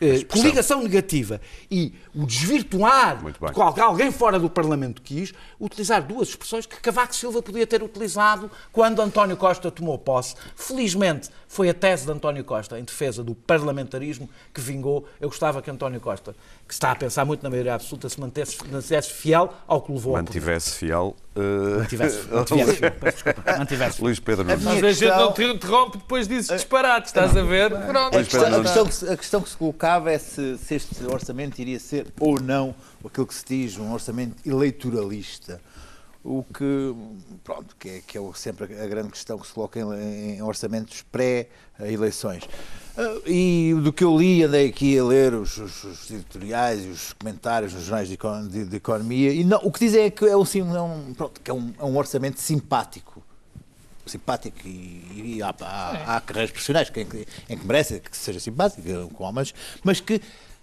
eh, coligação negativa e o desvirtuar Muito bem. de qual- alguém fora do Parlamento quis, utilizar duas expressões que Cavaco Silva podia ter utilizado quando António Costa tomou posse. Felizmente, foi a tese de António Costa em defesa do parlamentarismo que vingou. Eu gostava que António Costa, que está a pensar muito na maioria absoluta, se mantesse, mantesse fiel ao que levou. Mantivesse fiel eh, Mantivesse, mantivesse, peço desculpa, mantivesse. Luís Pedro Nunes. Mas a gente não te interrompe, depois dizes disparate, estás a ver? Pronto. A questão, a, questão que, se- a questão que se colocava é se, se este orçamento iria ser ou não aquilo que se diz um orçamento eleitoralista. O que, pronto, que é, que é sempre a grande questão que se coloca em, em orçamentos pré-eleições. Ah, E do que eu li, andei aqui a ler os, os- os editoriais e os comentários nos jornais de, de- de economia, e não, o que dizem é que é um, sim- é pronto, que é um, é um orçamento simpático simpático e, e há, há, há carreiras profissionais que, em, que, em que merece que seja simpático, com homens, mas que,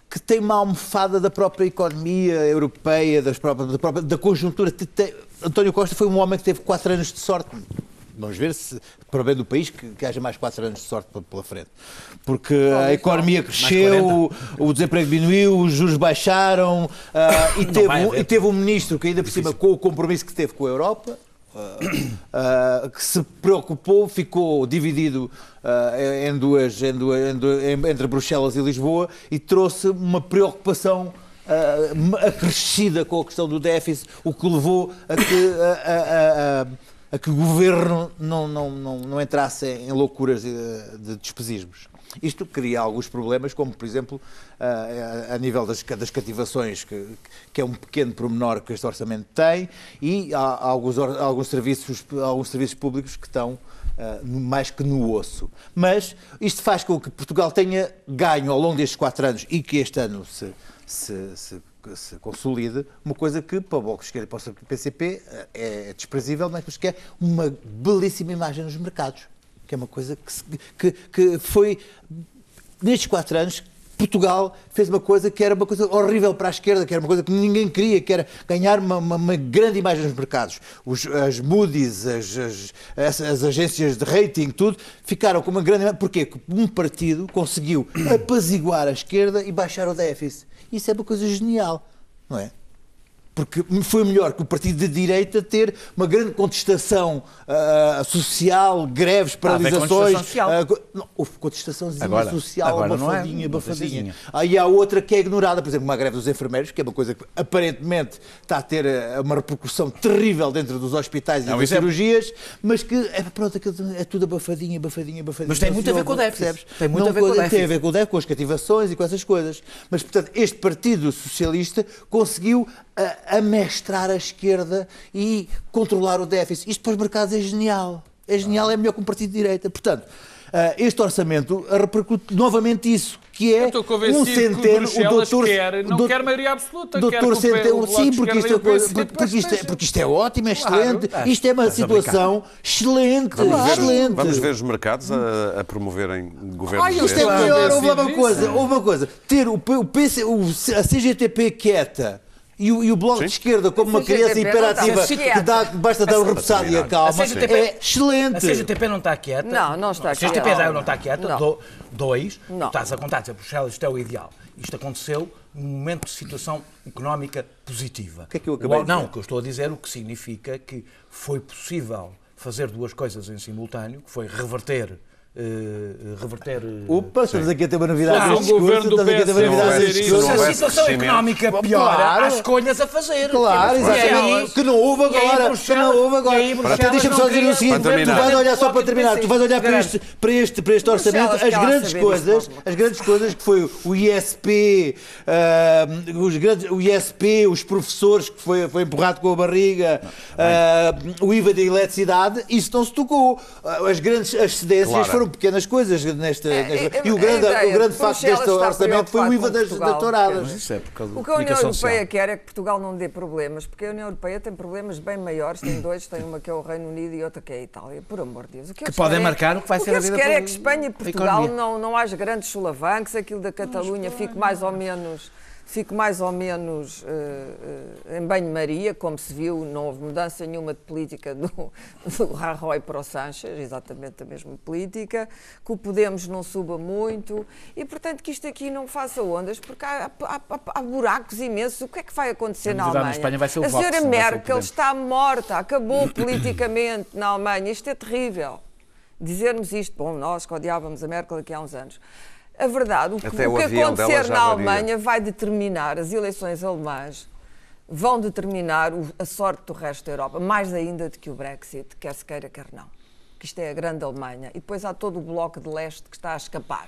que tem uma almofada da própria economia europeia, das próprias, da, própria, da conjuntura. Te- te- António Costa foi um homem que teve quatro anos de sorte. Vamos ver se, para bem do país, que, que haja mais quatro anos de sorte pela- frente. Porque a economia cresceu, o, o desemprego diminuiu, os juros baixaram ah, e, teve, um- e teve um ministro que ainda por cima, com o compromisso que teve com a Europa, Uh, que se preocupou, ficou dividido uh, em duas, em duas- em du- em- entre Bruxelas e Lisboa e trouxe uma preocupação uh, acrescida com a questão do déficit, o que levou a que, a, a- a- a que o governo não, não, não, não entrasse em loucuras de, de despesismos. Isto cria alguns problemas, como por exemplo a, nível das, das cativações, que, que é um pequeno pormenor que este orçamento tem, e há, alguns, alguns, serviços, alguns serviços públicos que estão ah, no- mais que no osso. Mas isto faz com que Portugal tenha ganho ao longo destes quatro anos e que este ano se, se, se, se consolide, uma coisa que para o Bloco de Esquerda e para o PCP ah, é desprezível, mas que é uma belíssima imagem nos mercados que é uma coisa que, que, que foi nestes quatro anos Portugal fez uma coisa que era uma coisa horrível para a esquerda, que era uma coisa que ninguém queria, que era ganhar uma, uma- uma grande imagem nos mercados. Os, as Moody's, as, as- as- as agências de rating, tudo, ficaram com uma grande imagem. Porquê? Porque um partido conseguiu apaziguar a esquerda e baixar o déficit. Isso é uma coisa genial, não é? Porque foi melhor que o partido de direita ter uma grande contestação ah, social, greves, a haver paralisações. contestação social. ah, co- não, houve contestaçãozinha Agora- social, agora não é, abafadinha, abafadinha. contestazinha. Aí há outra que é ignorada, por exemplo, uma greve dos enfermeiros, que é uma coisa que aparentemente está a ter ah, uma repercussão terrível dentro dos hospitais e Não, das isso é- cirurgias, mas que é, pronto, é tudo abafadinho, abafadinho, abafadinho. Mas tem muito a ver com o déficit. Tem muito a ver com o Tem déficit. a ver com o déficit, com as cativações e com essas coisas. Mas, portanto, este Partido Socialista conseguiu ah, amestrar a esquerda e controlar o déficit. Isto para os mercados é genial. É genial, é melhor que um partido de direita. Portanto, ah, este orçamento repercute novamente isso, que é um convencido que o centeno. Doutor- quer, não quer maioria absoluta, quer Doutor que o P- Centeno, sim, de porque isto, é, porque, isto é, porque isto é ótimo, é Claro. excelente. Isto é uma a situação excelente. Vamos ver, excelente. vamos ver os mercados a, a promoverem governos Ai, Isto é melhor, houve uma Sim, coisa, houve uma coisa. Ter o, o, PC, o a CGTP quieta e o, e o Bloco Sim. de Esquerda como uma A criança não hiperativa que quieta. dá, basta dar um repousado e terminar. acalma, A CGTP é excelente. A CGTP não está quieta. Não, não está A CGTP quieta. já não está quieta. Não. Do- dois, Não. estás a contar, dizer, Bruxelas, isto é o ideal. Isto aconteceu num momento de situação económica positiva. O que é que eu acabei de Não, dizer? o que eu estou a dizer, o que significa que foi possível fazer duas coisas em simultâneo, que foi reverter... eh, reverter eh, Opa, estamos aqui a ter uma novidade neste discurso, governo do estamos aqui a ter uma PSD novidade a neste fazer discurso. isso, se a situação económica piora, Claro. há escolhas a fazer. Claro, exatamente. Que não houve agora. Que não houve agora. Até deixa-me só dizer o seguinte: tu vais olhar só para terminar, tu vais olhar para este, para este, para este orçamento, as grandes coisas, as grandes coisas que foi o ISP, ah, os grandes, o ISP, os professores que foi, foi empurrado com a barriga, ah, o IVA da eletricidade, isso não se tocou. Ah, As grandes excedências Claro. foram pequenas coisas nesta, É, nesta- é, e o grande, ideia o grande de facto deste orçamento foi o IVA das, das touradas. É O que a União Europeia social. quer é que Portugal não dê problemas, porque a União Europeia tem problemas bem maiores, tem dois, tem uma que é o Reino Unido e outra que é a Itália, por amor de Deus. O que, eles podem querem é- marcar o que vai ser a eles vida querem é que Espanha e Portugal não, não haja grandes solavancos, aquilo da Catalunha fique mais ou menos fique mais ou menos eh, eh, em banho-maria, como se viu, não houve mudança nenhuma de política do, do Rajoy para o Sánchez, exatamente a mesma política, que o Podemos não suba muito e, portanto, que isto aqui não faça ondas, porque há, há- há- há buracos imensos. O que é que vai acontecer na na Alemanha? Espanha vai ser o a Vox, senhora o Merkel está morta, acabou politicamente na Alemanha. Isto é terrível. Dizermos isto, bom, nós que odiávamos a Merkel aqui há uns anos. A verdade, o que, o o que acontecer na. Alemanha vai determinar as eleições alemãs vão determinar o- a sorte do resto da Europa, mais ainda do que o Brexit, quer se queira, quer não. Que isto é a grande Alemanha. E depois há todo o bloco de leste que está a escapar.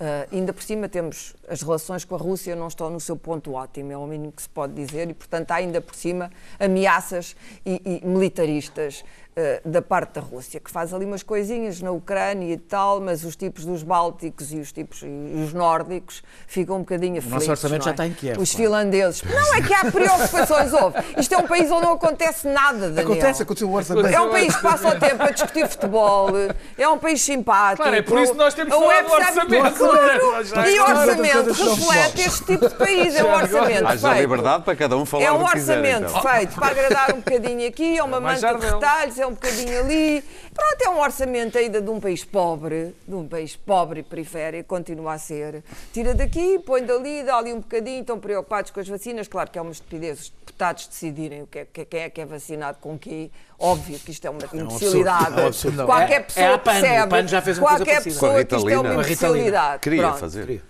Uh, ainda por cima temos as relações com a Rússia não estão no seu ponto ótimo, é o mínimo que se pode dizer, e portanto há ainda por cima ameaças e, e militaristas uh, da parte da Rússia, que faz ali umas coisinhas na Ucrânia e tal, mas os tipos dos Bálticos e os tipos e os nórdicos ficam um bocadinho aflitos. orçamento não já é? está em Kiev, Os claro. finlandeses. Não é que há preocupações, houve. Isto é um país onde não acontece nada, Daniel. Acontece, aconteceu o orçamento. É um país que passa o tempo a discutir futebol, é um país simpático. Claro, é por isso que nós temos que falar do orçamento. Claro. Já E o orçamento reflete este tipo de país, é um orçamento Haja feito. liberdade para cada um falar É um o que quiser. orçamento então. feito para agradar um bocadinho aqui, é uma mais manta de retalhos, é um bocadinho ali. Pronto, é um orçamento ainda de um país pobre, de um país pobre e periférico, continua a ser. Tira daqui, põe dali, dá ali um bocadinho, estão preocupados com as vacinas. Claro que é uma estupidez os deputados decidirem o que é, que- quem é que é vacinado com quê. Óbvio que isto é uma imbecilidade. É um absurdo. Qualquer É- é pessoa a PAN, percebe. PAN já fez uma qualquer pessoa que isto é uma imbecilidade. Queria Pronto. fazer.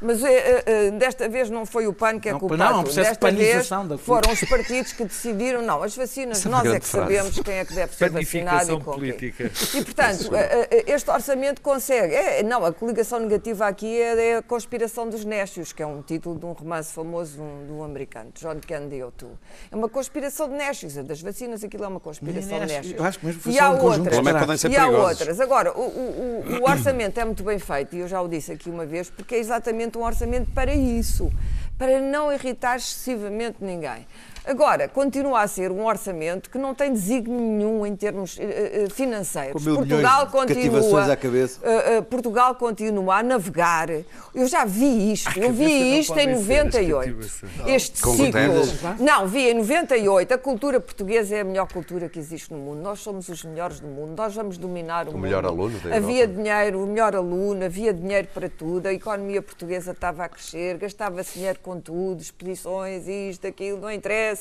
Mas eh, eh, desta vez não foi o PAN que é Não, culpado. não, é um processo de desta vez panização da foram os partidos que decidiram. Não, as vacinas, Isso é nós é que frase. sabemos quem é que deve ser vacinado e com política. E, portanto, eh, este orçamento consegue. é, não, a coligação negativa aqui é, é a conspiração dos Nécios, que é um título de um romance famoso de um, de um americano, John Candy O'Toole. É uma conspiração de Nécios. A das vacinas, aquilo é uma conspiração de Nécios. eu acho que mesmo foi e há um de outras. É podem ser E há outras. Agora, o, o- o- o orçamento é muito bem feito, e eu já o disse aqui uma vez, porque é exatamente um orçamento para isso, para não irritar excessivamente ninguém. Agora, continua a ser um orçamento que não tem desígnio nenhum em termos eh, financeiros. Portugal continua, à cabeça. eh, eh, Portugal continua a navegar. Eu já vi isto. Eu vi isto em 98. Este Com ciclo. Guterres? Não, vi em 98. A cultura portuguesa é a melhor cultura que existe no mundo. Nós somos os melhores do mundo. Nós vamos dominar o, mundo. melhor aluno da Havia Europa. dinheiro, o melhor aluno, havia dinheiro para tudo. A economia portuguesa estava a crescer, gastava-se dinheiro com tudo, expedições, isto, aquilo, não interessa.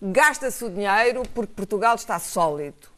Gasta-se o dinheiro porque Portugal está sólido.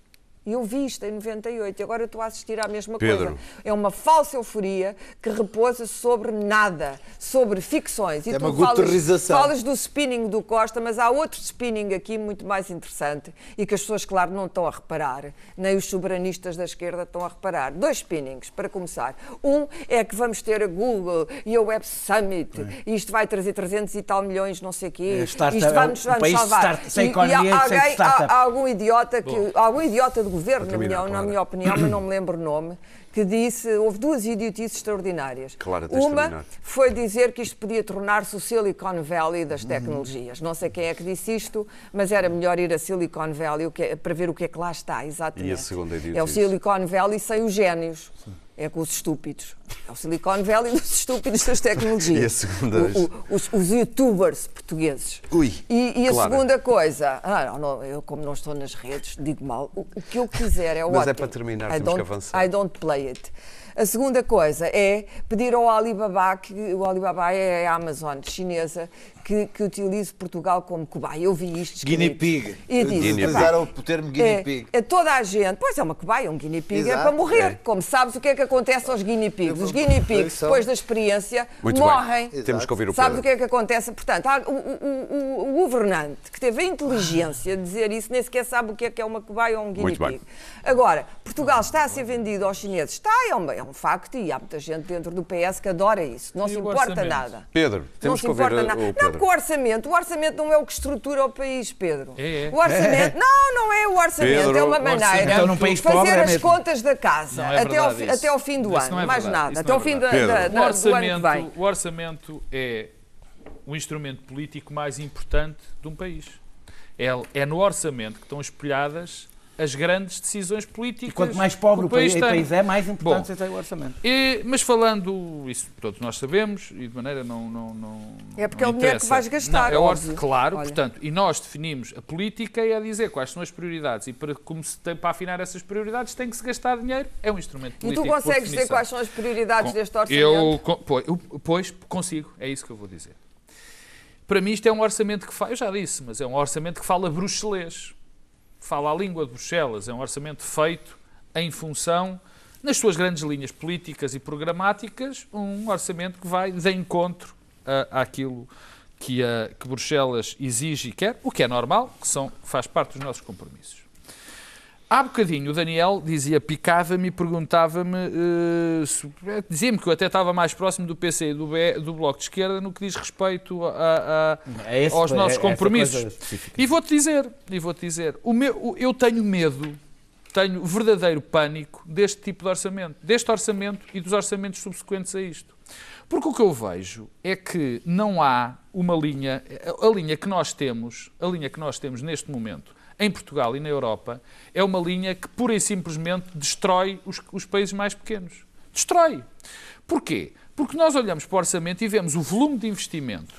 E eu vi isto em 98 e agora eu estou a assistir à mesma Pedro. coisa. É uma falsa euforia que repousa sobre nada, sobre ficções. E É tu uma falas, falas do spinning do Costa, mas há outro spinning aqui muito mais interessante e que as pessoas, claro, não estão a reparar, nem os soberanistas da esquerda estão a reparar. Dois spinnings, para começar. Um é que vamos ter a Google e a Web Summit e isto vai trazer 300 e tal milhões, não sei o quê. É, isto é um vai-nos país salvar. start- sem E- e há, sem alguém, há, há algum idiota, que, algum idiota do governo, na minha, na minha opinião, mas não me lembro o nome, que disse, houve duas idiotices extraordinárias. De Uma foi dizer que isto podia tornar-se o Silicon Valley das tecnologias. Não sei quem é que disse isto, mas era melhor ir a Silicon Valley é- para ver o que é que lá está, exatamente. E a segunda idiotice? É o Silicon Valley sem os génios. É com os estúpidos. É o Silicon Valley dos estúpidos das tecnologias. E a segunda? O- o- os, os youtubers portugueses. Ui, E, e a Clara. segunda coisa, ah, não, não, eu como não estou nas redes, digo mal, o, o que eu quiser é Mas é ótimo. para terminar, I temos que avançar. I don't play it. A segunda coisa é pedir ao Alibaba, que o Alibaba é a Amazon chinesa, que, que utilize Portugal como cobaia. Eu vi isto. Guinea pig. E disse, Guinea "Epá, Utilizaram o termo guinea é, pig. é toda a gente, pois é uma cobaia, um guinea pig é Exato, para morrer. é. Como sabes o que é que acontece aos guinea pigs? Os guinea pigs, depois da experiência, Muito morrem. bem. Temos que ouvir o Sabes Pedro. o que é que acontece? Portanto, há- o, o- o- o governante que teve a inteligência de dizer isso nem sequer sabe o que é que é uma cobaia ou um guinea pig. Agora, Portugal está a ser vendido aos chineses. Está, é um, é um facto e há muita gente dentro do PS que adora isso. Não E se importa orçamento? nada. Pedro, temos que ouvir o nada. Não, Pedro. Porque o orçamento, o orçamento não é o que estrutura o país, Pedro. É, é. O orçamento, não, não é o orçamento, Pedro, é uma o maneira orçamento- Então, de fazer pobre é as mesmo. contas da casa Não é até, ao, isso. até ao fim do Isso ano, não é mais nada, isso até ao é fim da, da- do ano que vem. orçamento, o orçamento é o instrumento político mais importante de um país. É, é no orçamento que estão espelhadas as grandes decisões políticas. E quanto mais pobre o país, o país é, mais importante Bom, é o orçamento. E- mas falando, isso todos nós sabemos, e de maneira não. não, não É porque não é o dinheiro que vais gastar, Não, é óbvio. Claro, Olha. portanto, e nós definimos a política e a dizer quais são as prioridades. E para, como se tem, para afinar essas prioridades tem que se gastar dinheiro. É um instrumento E político. tu por consegues dizer quais são as prioridades Com- deste orçamento? Eu, pois, eu- pois, consigo, é isso que eu vou dizer. Para mim isto é um orçamento que fala, eu já disse, mas é um orçamento que fala bruxelês, fala a língua de Bruxelas, é um orçamento feito em função, nas suas grandes linhas políticas e programáticas, um orçamento que vai de encontro a- àquilo que, a, que Bruxelas exige e quer, o que é normal, que são, faz parte dos nossos compromissos. Há bocadinho o Daniel dizia, picava-me e perguntava-me, uh, dizia-me que eu até estava mais próximo do PC e do, B- do Bloco de Esquerda no que diz respeito a- a- É esse- aos é- nossos é compromissos. E vou-te dizer, e vou-te dizer, o meu, o- eu tenho medo, tenho verdadeiro pânico deste tipo de orçamento, deste orçamento e dos orçamentos subsequentes a isto. Porque o que eu vejo é que não há uma linha, a linha que nós temos, a linha que nós temos neste momento em Portugal e na Europa, é uma linha que pura e simplesmente destrói os, os países mais pequenos. Destrói. Porquê? Porque nós olhamos para o orçamento e vemos o volume de investimento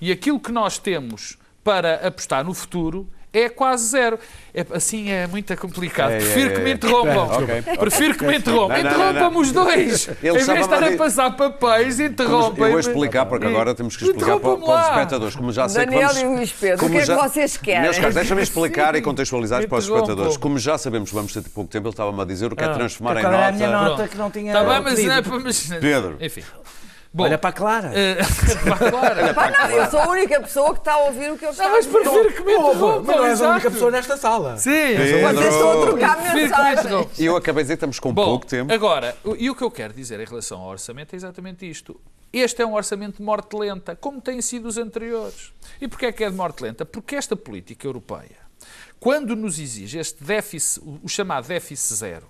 e aquilo que nós temos para apostar no futuro é quase zero. É, assim é muito complicado. É, é, Prefiro que me é. interrompam. Ok. Prefiro que me interrompam. Não, não, não, Interrompam não. os dois. Ele em vez de estar a passar papéis, interrompem. Eu vou explicar, porque agora temos que explicar para, para os espectadores. Como já sei Daniel que vamos, e Luís Pedro, o que é que vocês querem? Meus caros, deixa-me explicar e Sim. contextualizar para os espectadores. Como já sabemos vamos ter pouco tempo, ele estava-me a dizer o que é transformar em Qual era a minha nota. nota que não tinha. Está Tá bem, mas, é, mas- Pedro. Enfim. Bom, Olha para a Clara. eh, para a Clara. Pá, não, eu sou a única pessoa que está a ouvir o que eu estou Não, a mas dizer. prefiro que me interrompam. mas não és a única pessoa nesta sala. Sim. Vocês estão a trocar mensagens. eu acabei de dizer que estamos com Bom, pouco tempo. agora, e o que eu quero dizer em relação ao orçamento é exatamente isto. Este é um orçamento de morte lenta, como têm sido os anteriores. E porquê é que é de morte lenta? Porque esta política europeia, quando nos exige este déficit, o o chamado déficit zero,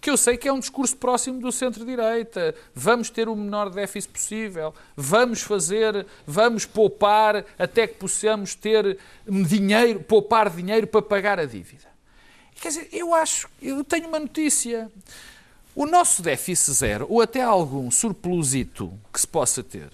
que eu sei que é um discurso próximo do centro-direita. Vamos ter o menor déficit possível, vamos fazer, vamos poupar até que possamos ter dinheiro, poupar dinheiro para pagar a dívida. Quer dizer, eu acho, eu tenho uma notícia. O nosso déficit zero, ou até algum surplusito que se possa ter,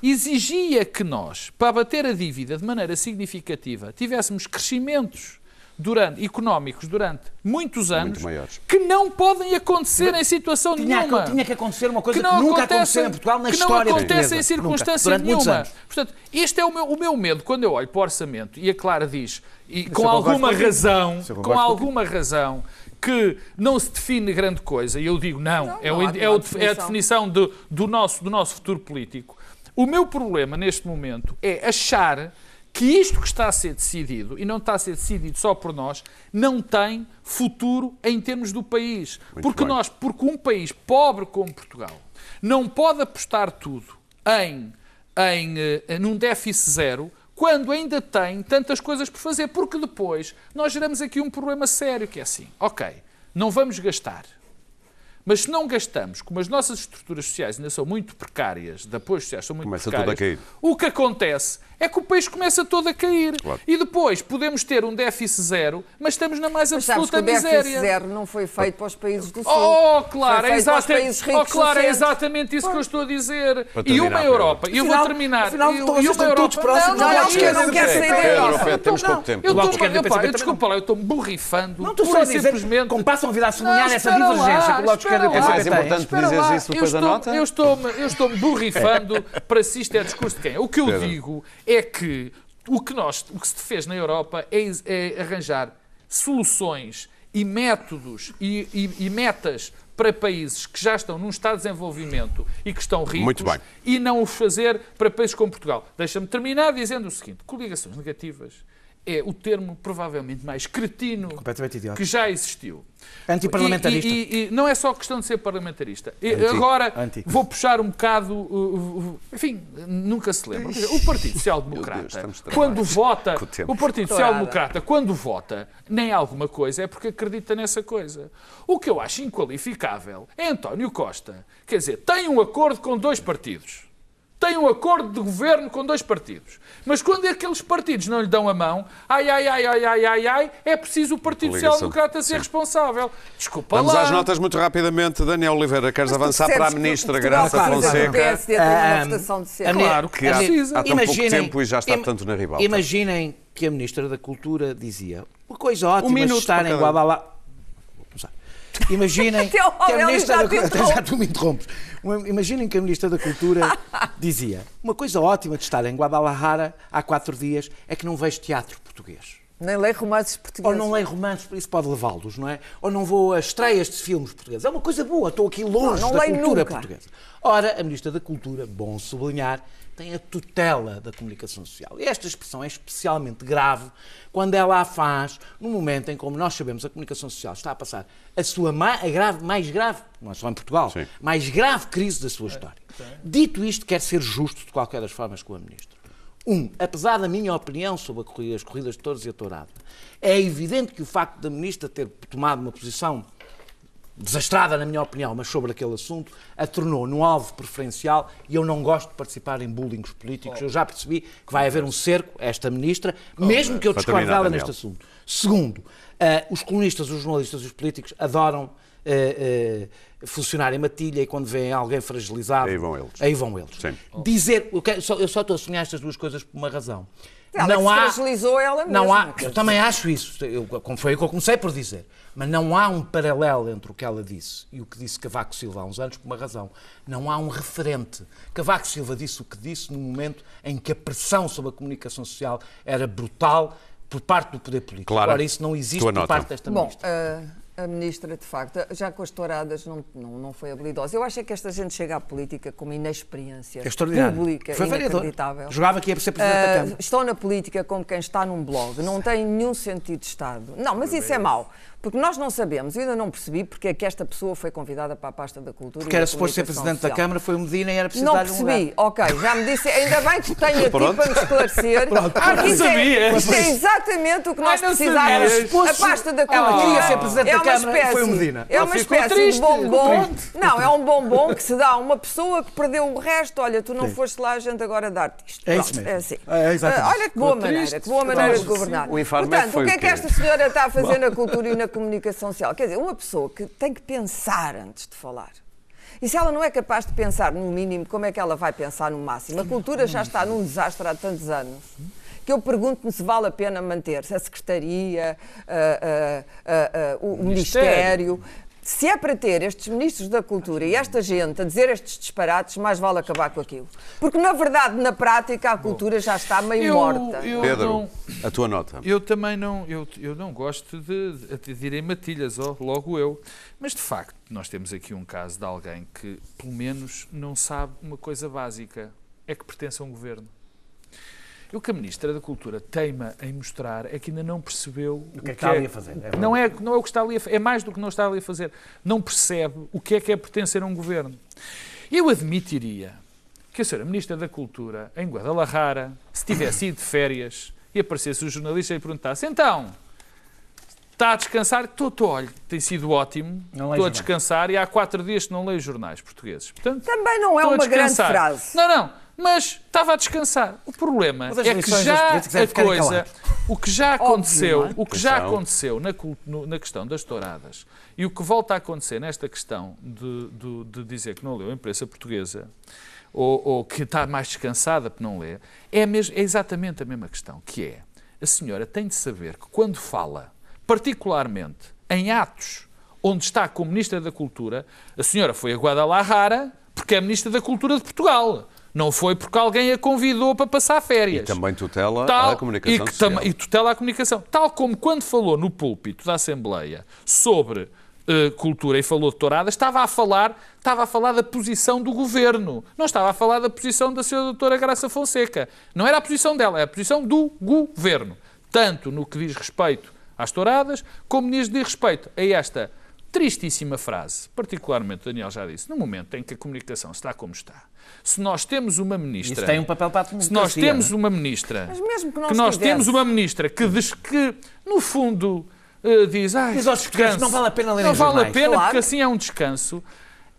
exigia que nós, para abater a dívida de maneira significativa, tivéssemos crescimentos durante, económicos durante muitos anos maiores. que não podem acontecer em situação Tinha, nenhuma. tinha que acontecer uma coisa que que, não nunca acontece, aconteceu em Portugal na que história não acontece em circunstância nenhuma. Portanto, este é o meu, o meu medo quando eu olho para o orçamento e a Clara diz, e com eu alguma razão, com alguma razão, que não se define grande coisa, e eu digo não, Não, é, não o- há é o- definição. é a definição do, do nosso, do nosso futuro político. O meu problema neste momento é achar que isto que está a ser decidido, e não está a ser decidido só por nós, não tem futuro em termos do país. porque bem. nós, porque um país pobre como Portugal não pode apostar tudo em, em eh, num déficit zero quando ainda tem tantas coisas por fazer, porque depois nós geramos aqui um problema sério que é assim, ok, não vamos gastar. Mas se não gastamos, como as nossas estruturas sociais ainda são muito precárias, de apoios sociais são muito Começa precárias, o que acontece é que o país começa todo a cair. Claro. E depois podemos ter um déficit zero, mas estamos na mais Mas sabes que absoluta o déficit miséria. zero não foi feito para os países do Sul. Oh, claro, Foi é, exata- oh, claro, é exatamente isso que eu estou a dizer. E uma. Europa, e eu vou terminar. afinal, e, uma Europa, todos próximos não, não, de eu não quer quero sair da Europa. Temos pouco tempo. Eu O desculpa lá, eu estou-me borrifando. Não, estou só pura a dizer simplesmente. como passam a vida a Não, essa divergência que o Bloco de Esquerda e o lá. PCP É mais importante dizeres isso eu depois da estou- nota? Eu estou-me eu estou borrifando para se isto é discurso de quem? O que eu digo é que o que, nós, o que se fez na Europa é, é arranjar soluções e métodos e, e- e metas para países que já estão num estado de desenvolvimento e que estão ricos e não os fazer para países como Portugal. Deixa-me terminar dizendo o seguinte: coligações negativas é o termo provavelmente mais cretino que já existiu. Antiparlamentarista. E, e- e não é só questão de ser parlamentarista. E Anti. Agora Anti. vou puxar um bocado. uh, uh, enfim, nunca se lembra. O Partido Social Deus, Democrata, tramados quando vota, o o Partido. Social Democrata, quando vota nem alguma coisa, é porque acredita nessa coisa. O que eu acho inqualificável é António Costa. Quer dizer, tem um acordo com dois partidos. Tem um acordo de governo com dois partidos. Mas quando aqueles partidos não lhe dão a mão, ai, ai, ai, ai, ai, ai, ai, é preciso o Partido Social. Democrata ser Sim. responsável. Desculpa Vamos lá. às notas muito rapidamente. Daniel Oliveira, queres avançar para a Ministra Graça Fonseca? PSD tem uma votação de a ser. minha- Claro que há- precisa. há tão pouco Imaginem- tempo e já está im- tanto na ribalta. Imaginem que a Ministra da Cultura dizia uma coisa ótima de minuto estar em um. Guadalajara. Imaginem que a Ministra da Cultura. Já tu me interrompes. Imaginem que a Ministra da Cultura dizia uma coisa ótima de estar em Guadalajara há quatro dias é que não vejo teatro português. Nem lê romances Ou portugueses. não leio romances, por isso pode levá-los, não é? Ou não vou a estreias de filmes portugueses. É uma coisa boa, estou aqui longe Não, não da leio cultura nunca. portuguesa. Ora, a Ministra da Cultura, bom sublinhar, tem a tutela da comunicação social. E esta expressão é especialmente grave quando ela a faz no momento em, como nós sabemos, a comunicação social está a passar a sua ma- a grave, mais grave, não é só em Portugal, Sim. mais grave crise da sua história. Dito isto, quer ser justo de qualquer das formas com a Ministra. Um, apesar da minha opinião sobre corrida- as corridas de touros e a tourada, é evidente que o facto da Ministra ter tomado uma posição desastrada, na minha opinião, mas sobre aquele assunto, a tornou num alvo preferencial e eu não gosto de participar em bullings políticos. Eu já percebi que vai haver um cerco a esta Ministra, mesmo que eu discorde dela neste assunto. Segundo, eh, os colunistas, os jornalistas e os políticos adoram eh, eh, funcionar em matilha e quando vêem alguém fragilizado... Aí vão eles. Aí vão eles. Sim. Dizer, eu, quero- só- eu só estou a sonhar estas duas coisas por uma razão. Ela que se fragilizou ela Não mesma, há, quer eu também acho isso, eu, como foi o que eu comecei por dizer, mas não há um paralelo entre o que ela disse e o que disse Cavaco Silva há uns anos por uma razão. Não há um referente. Cavaco Silva disse o que disse no momento em que a pressão sobre a comunicação social era brutal por parte do poder político. Clara, Agora, isso não existe por parte desta Bom, ministra. a, a ministra, de facto, já com as touradas não, não, não foi habilidosa. Eu acho é que esta gente chega à política com uma inexperiência É pública Foi inacreditável. Jogava que ia ser Presidente da Ah, Câmara. estão na política como quem está num blog, não tem nenhum sentido de Estado. Não, mas isso é mau, porque nós não sabemos, eu ainda não percebi porque é que esta pessoa foi convidada para a pasta da cultura. Porque era da suposto ser Presidente da social. Câmara, foi o Medina e era preciso Não dar-lhe um lugar. percebi, ok, já me disse, ainda bem que tenho aqui Pronto. para me esclarecer. Porque isto, é, sabias. isto é exatamente o que nós não precisávamos. A pasta da Ela cultura queria ser Presidente é da Câmara e espécie, foi o Medina. É Ela uma espécie triste, de bombom. Não, é um bombom que se dá a uma pessoa que perdeu o resto. Olha, tu não foste lá, a gente agora dá-te isto. É isso Pronto, mesmo. É assim. É, exatamente. Ah, olha que boa maneira, que boa maneira de governar. Portanto, o que é que esta senhora está a fazer na cultura e na comunicação social? Quer dizer, uma pessoa que tem que pensar antes de falar. E se ela não é capaz de pensar no mínimo, como é que ela vai pensar no máximo? A cultura já está num desastre há tantos anos que eu pergunto-me se vale a pena manter-se a Secretaria, a- a- a- a- o, o Ministério. Se é para ter estes ministros da cultura e esta gente a dizer estes disparates, mais vale acabar com aquilo. Porque, na verdade, na prática, a cultura já está meio Eu- morta. eu- Pedro, não- a tua nota. Eu também não, eu, eu não gosto de, de, de ir em matilhas, ó, logo eu. Mas de facto, nós temos aqui um caso de alguém que, pelo menos, não sabe uma coisa básica: é que pertence a um governo. E o que a Ministra da Cultura teima em mostrar é que ainda não percebeu o que é que está ali a fazer, é não, é, não é o que está ali a fa- é mais do que não está ali a fazer. Não percebe o que é que é pertencer a um governo. Eu admitiria que a senhora Ministra da Cultura, em Guadalajara, se tivesse ido de férias e aparecesse o jornalista e perguntasse então, está a descansar? Estou, estou, olha, tem sido ótimo, Não estou a jornais. descansar e há quatro dias que não leio jornais portugueses. Portanto, Também não é uma grande frase. Não, não, mas estava a descansar. O problema é que já é a coisa, o que já aconteceu, é? o que já aconteceu na, no- na questão das touradas e o que volta a acontecer nesta questão de, de- de dizer que não leu a imprensa portuguesa ou, ou que está mais descansada por não ler, é, mesmo, é exatamente a mesma questão, que é a senhora tem de saber que quando fala, particularmente em atos onde está como Ministra da Cultura, a senhora foi a Guadalajara porque é Ministra da Cultura de Portugal. Não foi porque alguém a convidou para passar férias. E também tutela Tal- a comunicação e, que social. e tutela a comunicação. Tal como quando falou no púlpito da Assembleia sobre eh, cultura e falou de touradas, estava a falar, estava a falar da posição do governo. Não estava a falar da posição da senhora doutora Graça Fonseca. Não era a posição dela, é a posição do governo. Tanto no que diz respeito às touradas, como diz de respeito a esta tristíssima frase, particularmente o Daniel já disse, no momento em que a comunicação está como está. Se nós temos uma ministra Isso tem um papel para a se nós temos é? uma ministra Mas mesmo que não nós estivesse- temos uma ministra que, diz que no fundo eh, diz ai, Diz aos portugueses, descanso. não vale a pena lerem não vale a jornais." pena Claro. porque assim é um descanso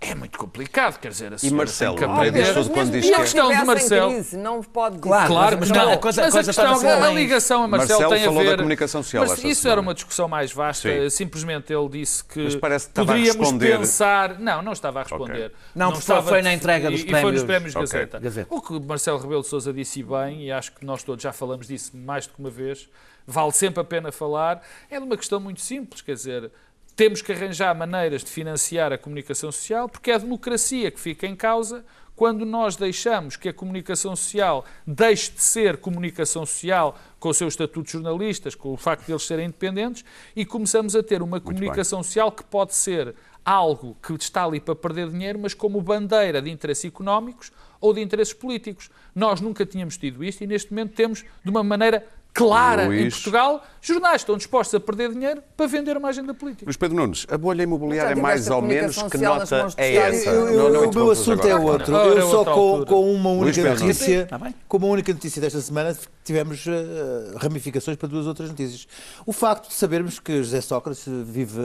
é muito complicado quer dizer a E Marcelo, tem que aprender. Quando diz E a que é- questão em Marcelo crise, não pode. Claro, Claro, mas mas, não, não, a coisa- mas a a, coisa questão, torna-se a além. ligação a Marcelo, Marcelo tem a falou da ver... comunicação social Mas isso semana. era uma discussão mais vasta, Sim. simplesmente ele disse que Mas parece que estava a poderíamos pensar... Não, não estava a responder. Não, porque foi na entrega dos e, E foi nos prémios- prémios Ok. Gazeta. Gazeta. O que Marcelo Rebelo de Sousa disse bem, e acho que nós todos já falamos disso mais do que uma vez, vale sempre a pena falar, é de uma questão muito simples, quer dizer, temos que arranjar maneiras de financiar a comunicação social, porque é a democracia que fica em causa quando nós deixamos que a comunicação social deixe de ser comunicação social com o seu estatuto de jornalistas, com o facto de eles serem independentes, e começamos a ter uma comunicação social que pode ser algo que está ali para perder dinheiro, mas como bandeira de interesses económicos ou de interesses políticos. Nós nunca tínhamos tido isto e neste momento temos, de uma maneira clara Luís. em Portugal, jornais estão dispostos a perder dinheiro para vender uma agenda política. Luís Pedro Nunes, a bolha imobiliária é mais ou menos que nota é essa? Eu- eu- Não- não o meu assunto é agora. outro. Ora, Eu é só com, com uma única Pedro. notícia, Tá com uma única notícia desta semana, tivemos eh, ramificações para duas outras notícias. O facto de sabermos que José Sócrates vive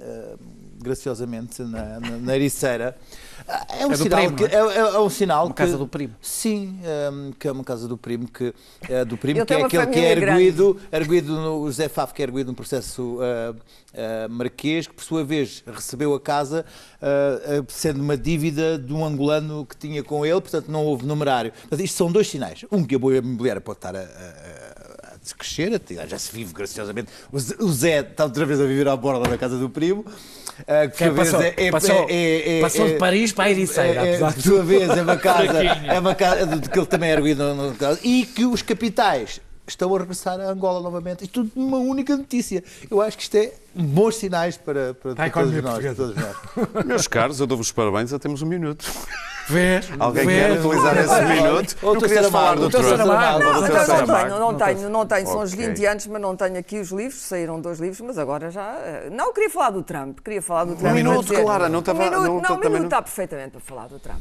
eh, graciosamente na, na, na Ericeira é um É sinal primo, que não é, é- é um sinal Uma que casa do primo. sim eh, que é uma casa do primo que eh, do primo que é aquele que é erguido erguido no, o José Faf que é erguido num processo eh, eh, marquês que por sua vez recebeu a casa eh, sendo uma dívida de um angolano que tinha com ele portanto não houve numerário. Portanto, isto são dois sinais. Um que a boa imobiliária pode estar a, a- a descrescer, até- já se vive graciosamente. O Zé- está outra vez a viver à borda da casa do primo. ah, Que, a passou- é- é- passou- é- é- passou de é- Paris para a Ericeira, é, é, apesar de sua vez é uma casa, é uma casa de que ele também é erguido no, no e que os capitais estão a regressar a Angola novamente. Isto tudo numa única notícia. Eu acho que isto é bons sinais para, para, para todos, nós, todos nós. Meus caros, eu dou-vos parabéns, já temos um minuto. Vês? Alguém quer utilizar esse minuto? Ou Não o querias falar do Trump? Não, tenho, não tenho, não tenho, são uns Ok. 20 anos, mas não tenho aqui os livros, saíram dois livros, mas agora já. eh, Não, eu queria falar do Trump, queria falar do Trump. Um minuto, Clara, não estava- Um minuto, não- um minuto não- está perfeitamente para falar do Trump.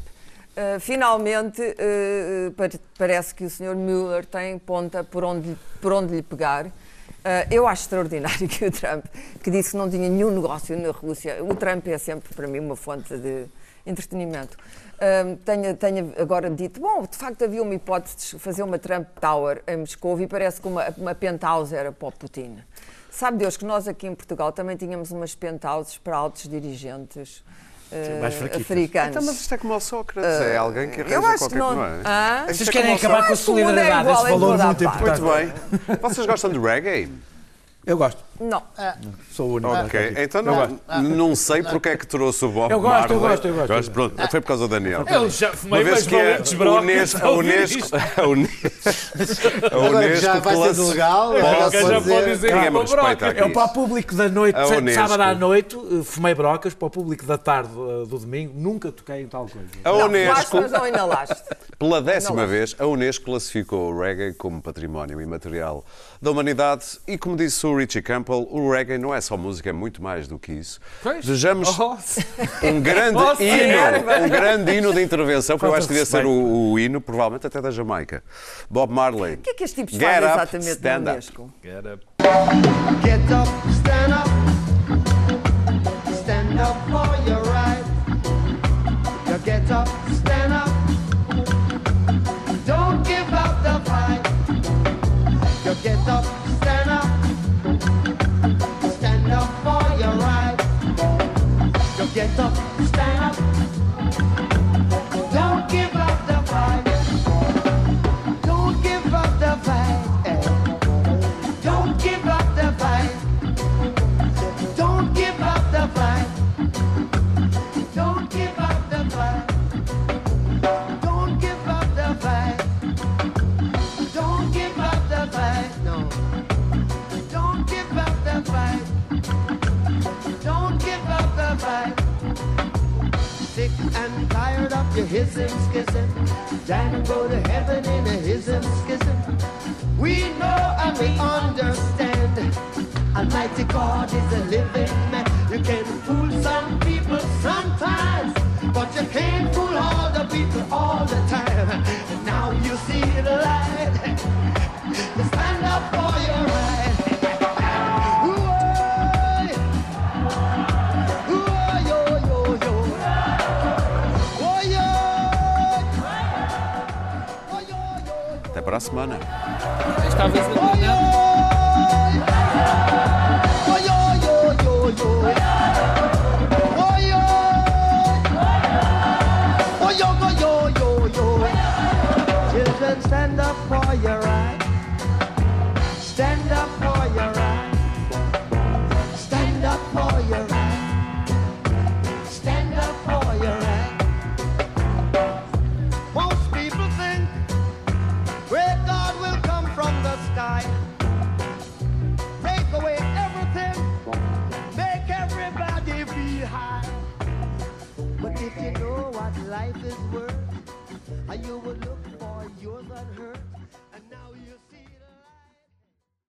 Uh, finalmente, uh, pare- parece que o Sr. Mueller tem ponta por onde, por onde lhe pegar. Uh, eu acho extraordinário que o Trump, que disse que não tinha nenhum negócio na Rússia, o Trump é sempre para mim uma fonte de entretenimento. Um, tenha, tenha agora dito, bom, de facto havia uma hipótese de fazer uma Trump Tower em Moscou e parece que uma, uma penthouse era para o Putin. Sabe Deus que nós aqui em Portugal também tínhamos umas penthouses para altos dirigentes uh, mais fraquitas. africanos. Então, mas isto é como o Sócrates, é alguém que eu arranja qualquer que não- não é? Isto Vocês é querem o acabar com a é solidariedade, igual esse valor muito importante. Muito bem. Vocês gostam de reggae? Eu gosto. Não. Sou o único. Ok, então não, não sei porque é que trouxe o Bob Eu gosto, eu Marley. gosto, eu gosto. Pronto, foi por causa do Daniel. Eu já fumei Uma vez que é a Unesco, a Unesco, a Unesco, a que já Unesco vai ser legal, já pode dizer- que é broca. Eu para o público da noite, Unesco. sábado à noite, eh, fumei brocas, para o público da tarde eh, do domingo, nunca toquei em tal coisa. A Não, Unesco, falaste, mas não inalaste. pela décima Não. vez, a Unesco classificou o reggae como património imaterial da humanidade e, como disse o Richie Campbell, o reggae não é só música, é muito mais do que isso. Pois. Vejamos Oh, um grande Oh, hino, um grande hino de intervenção, que eu acho que devia ser o, o hino, provavelmente até da Jamaica. Bob Marley. O que é que estes tipos Get up, exatamente stand no up. Unesco? Get up. Get up, stand up. Stand up for your right. You get up, stand up. Don't give up the fight. You get up, stand up.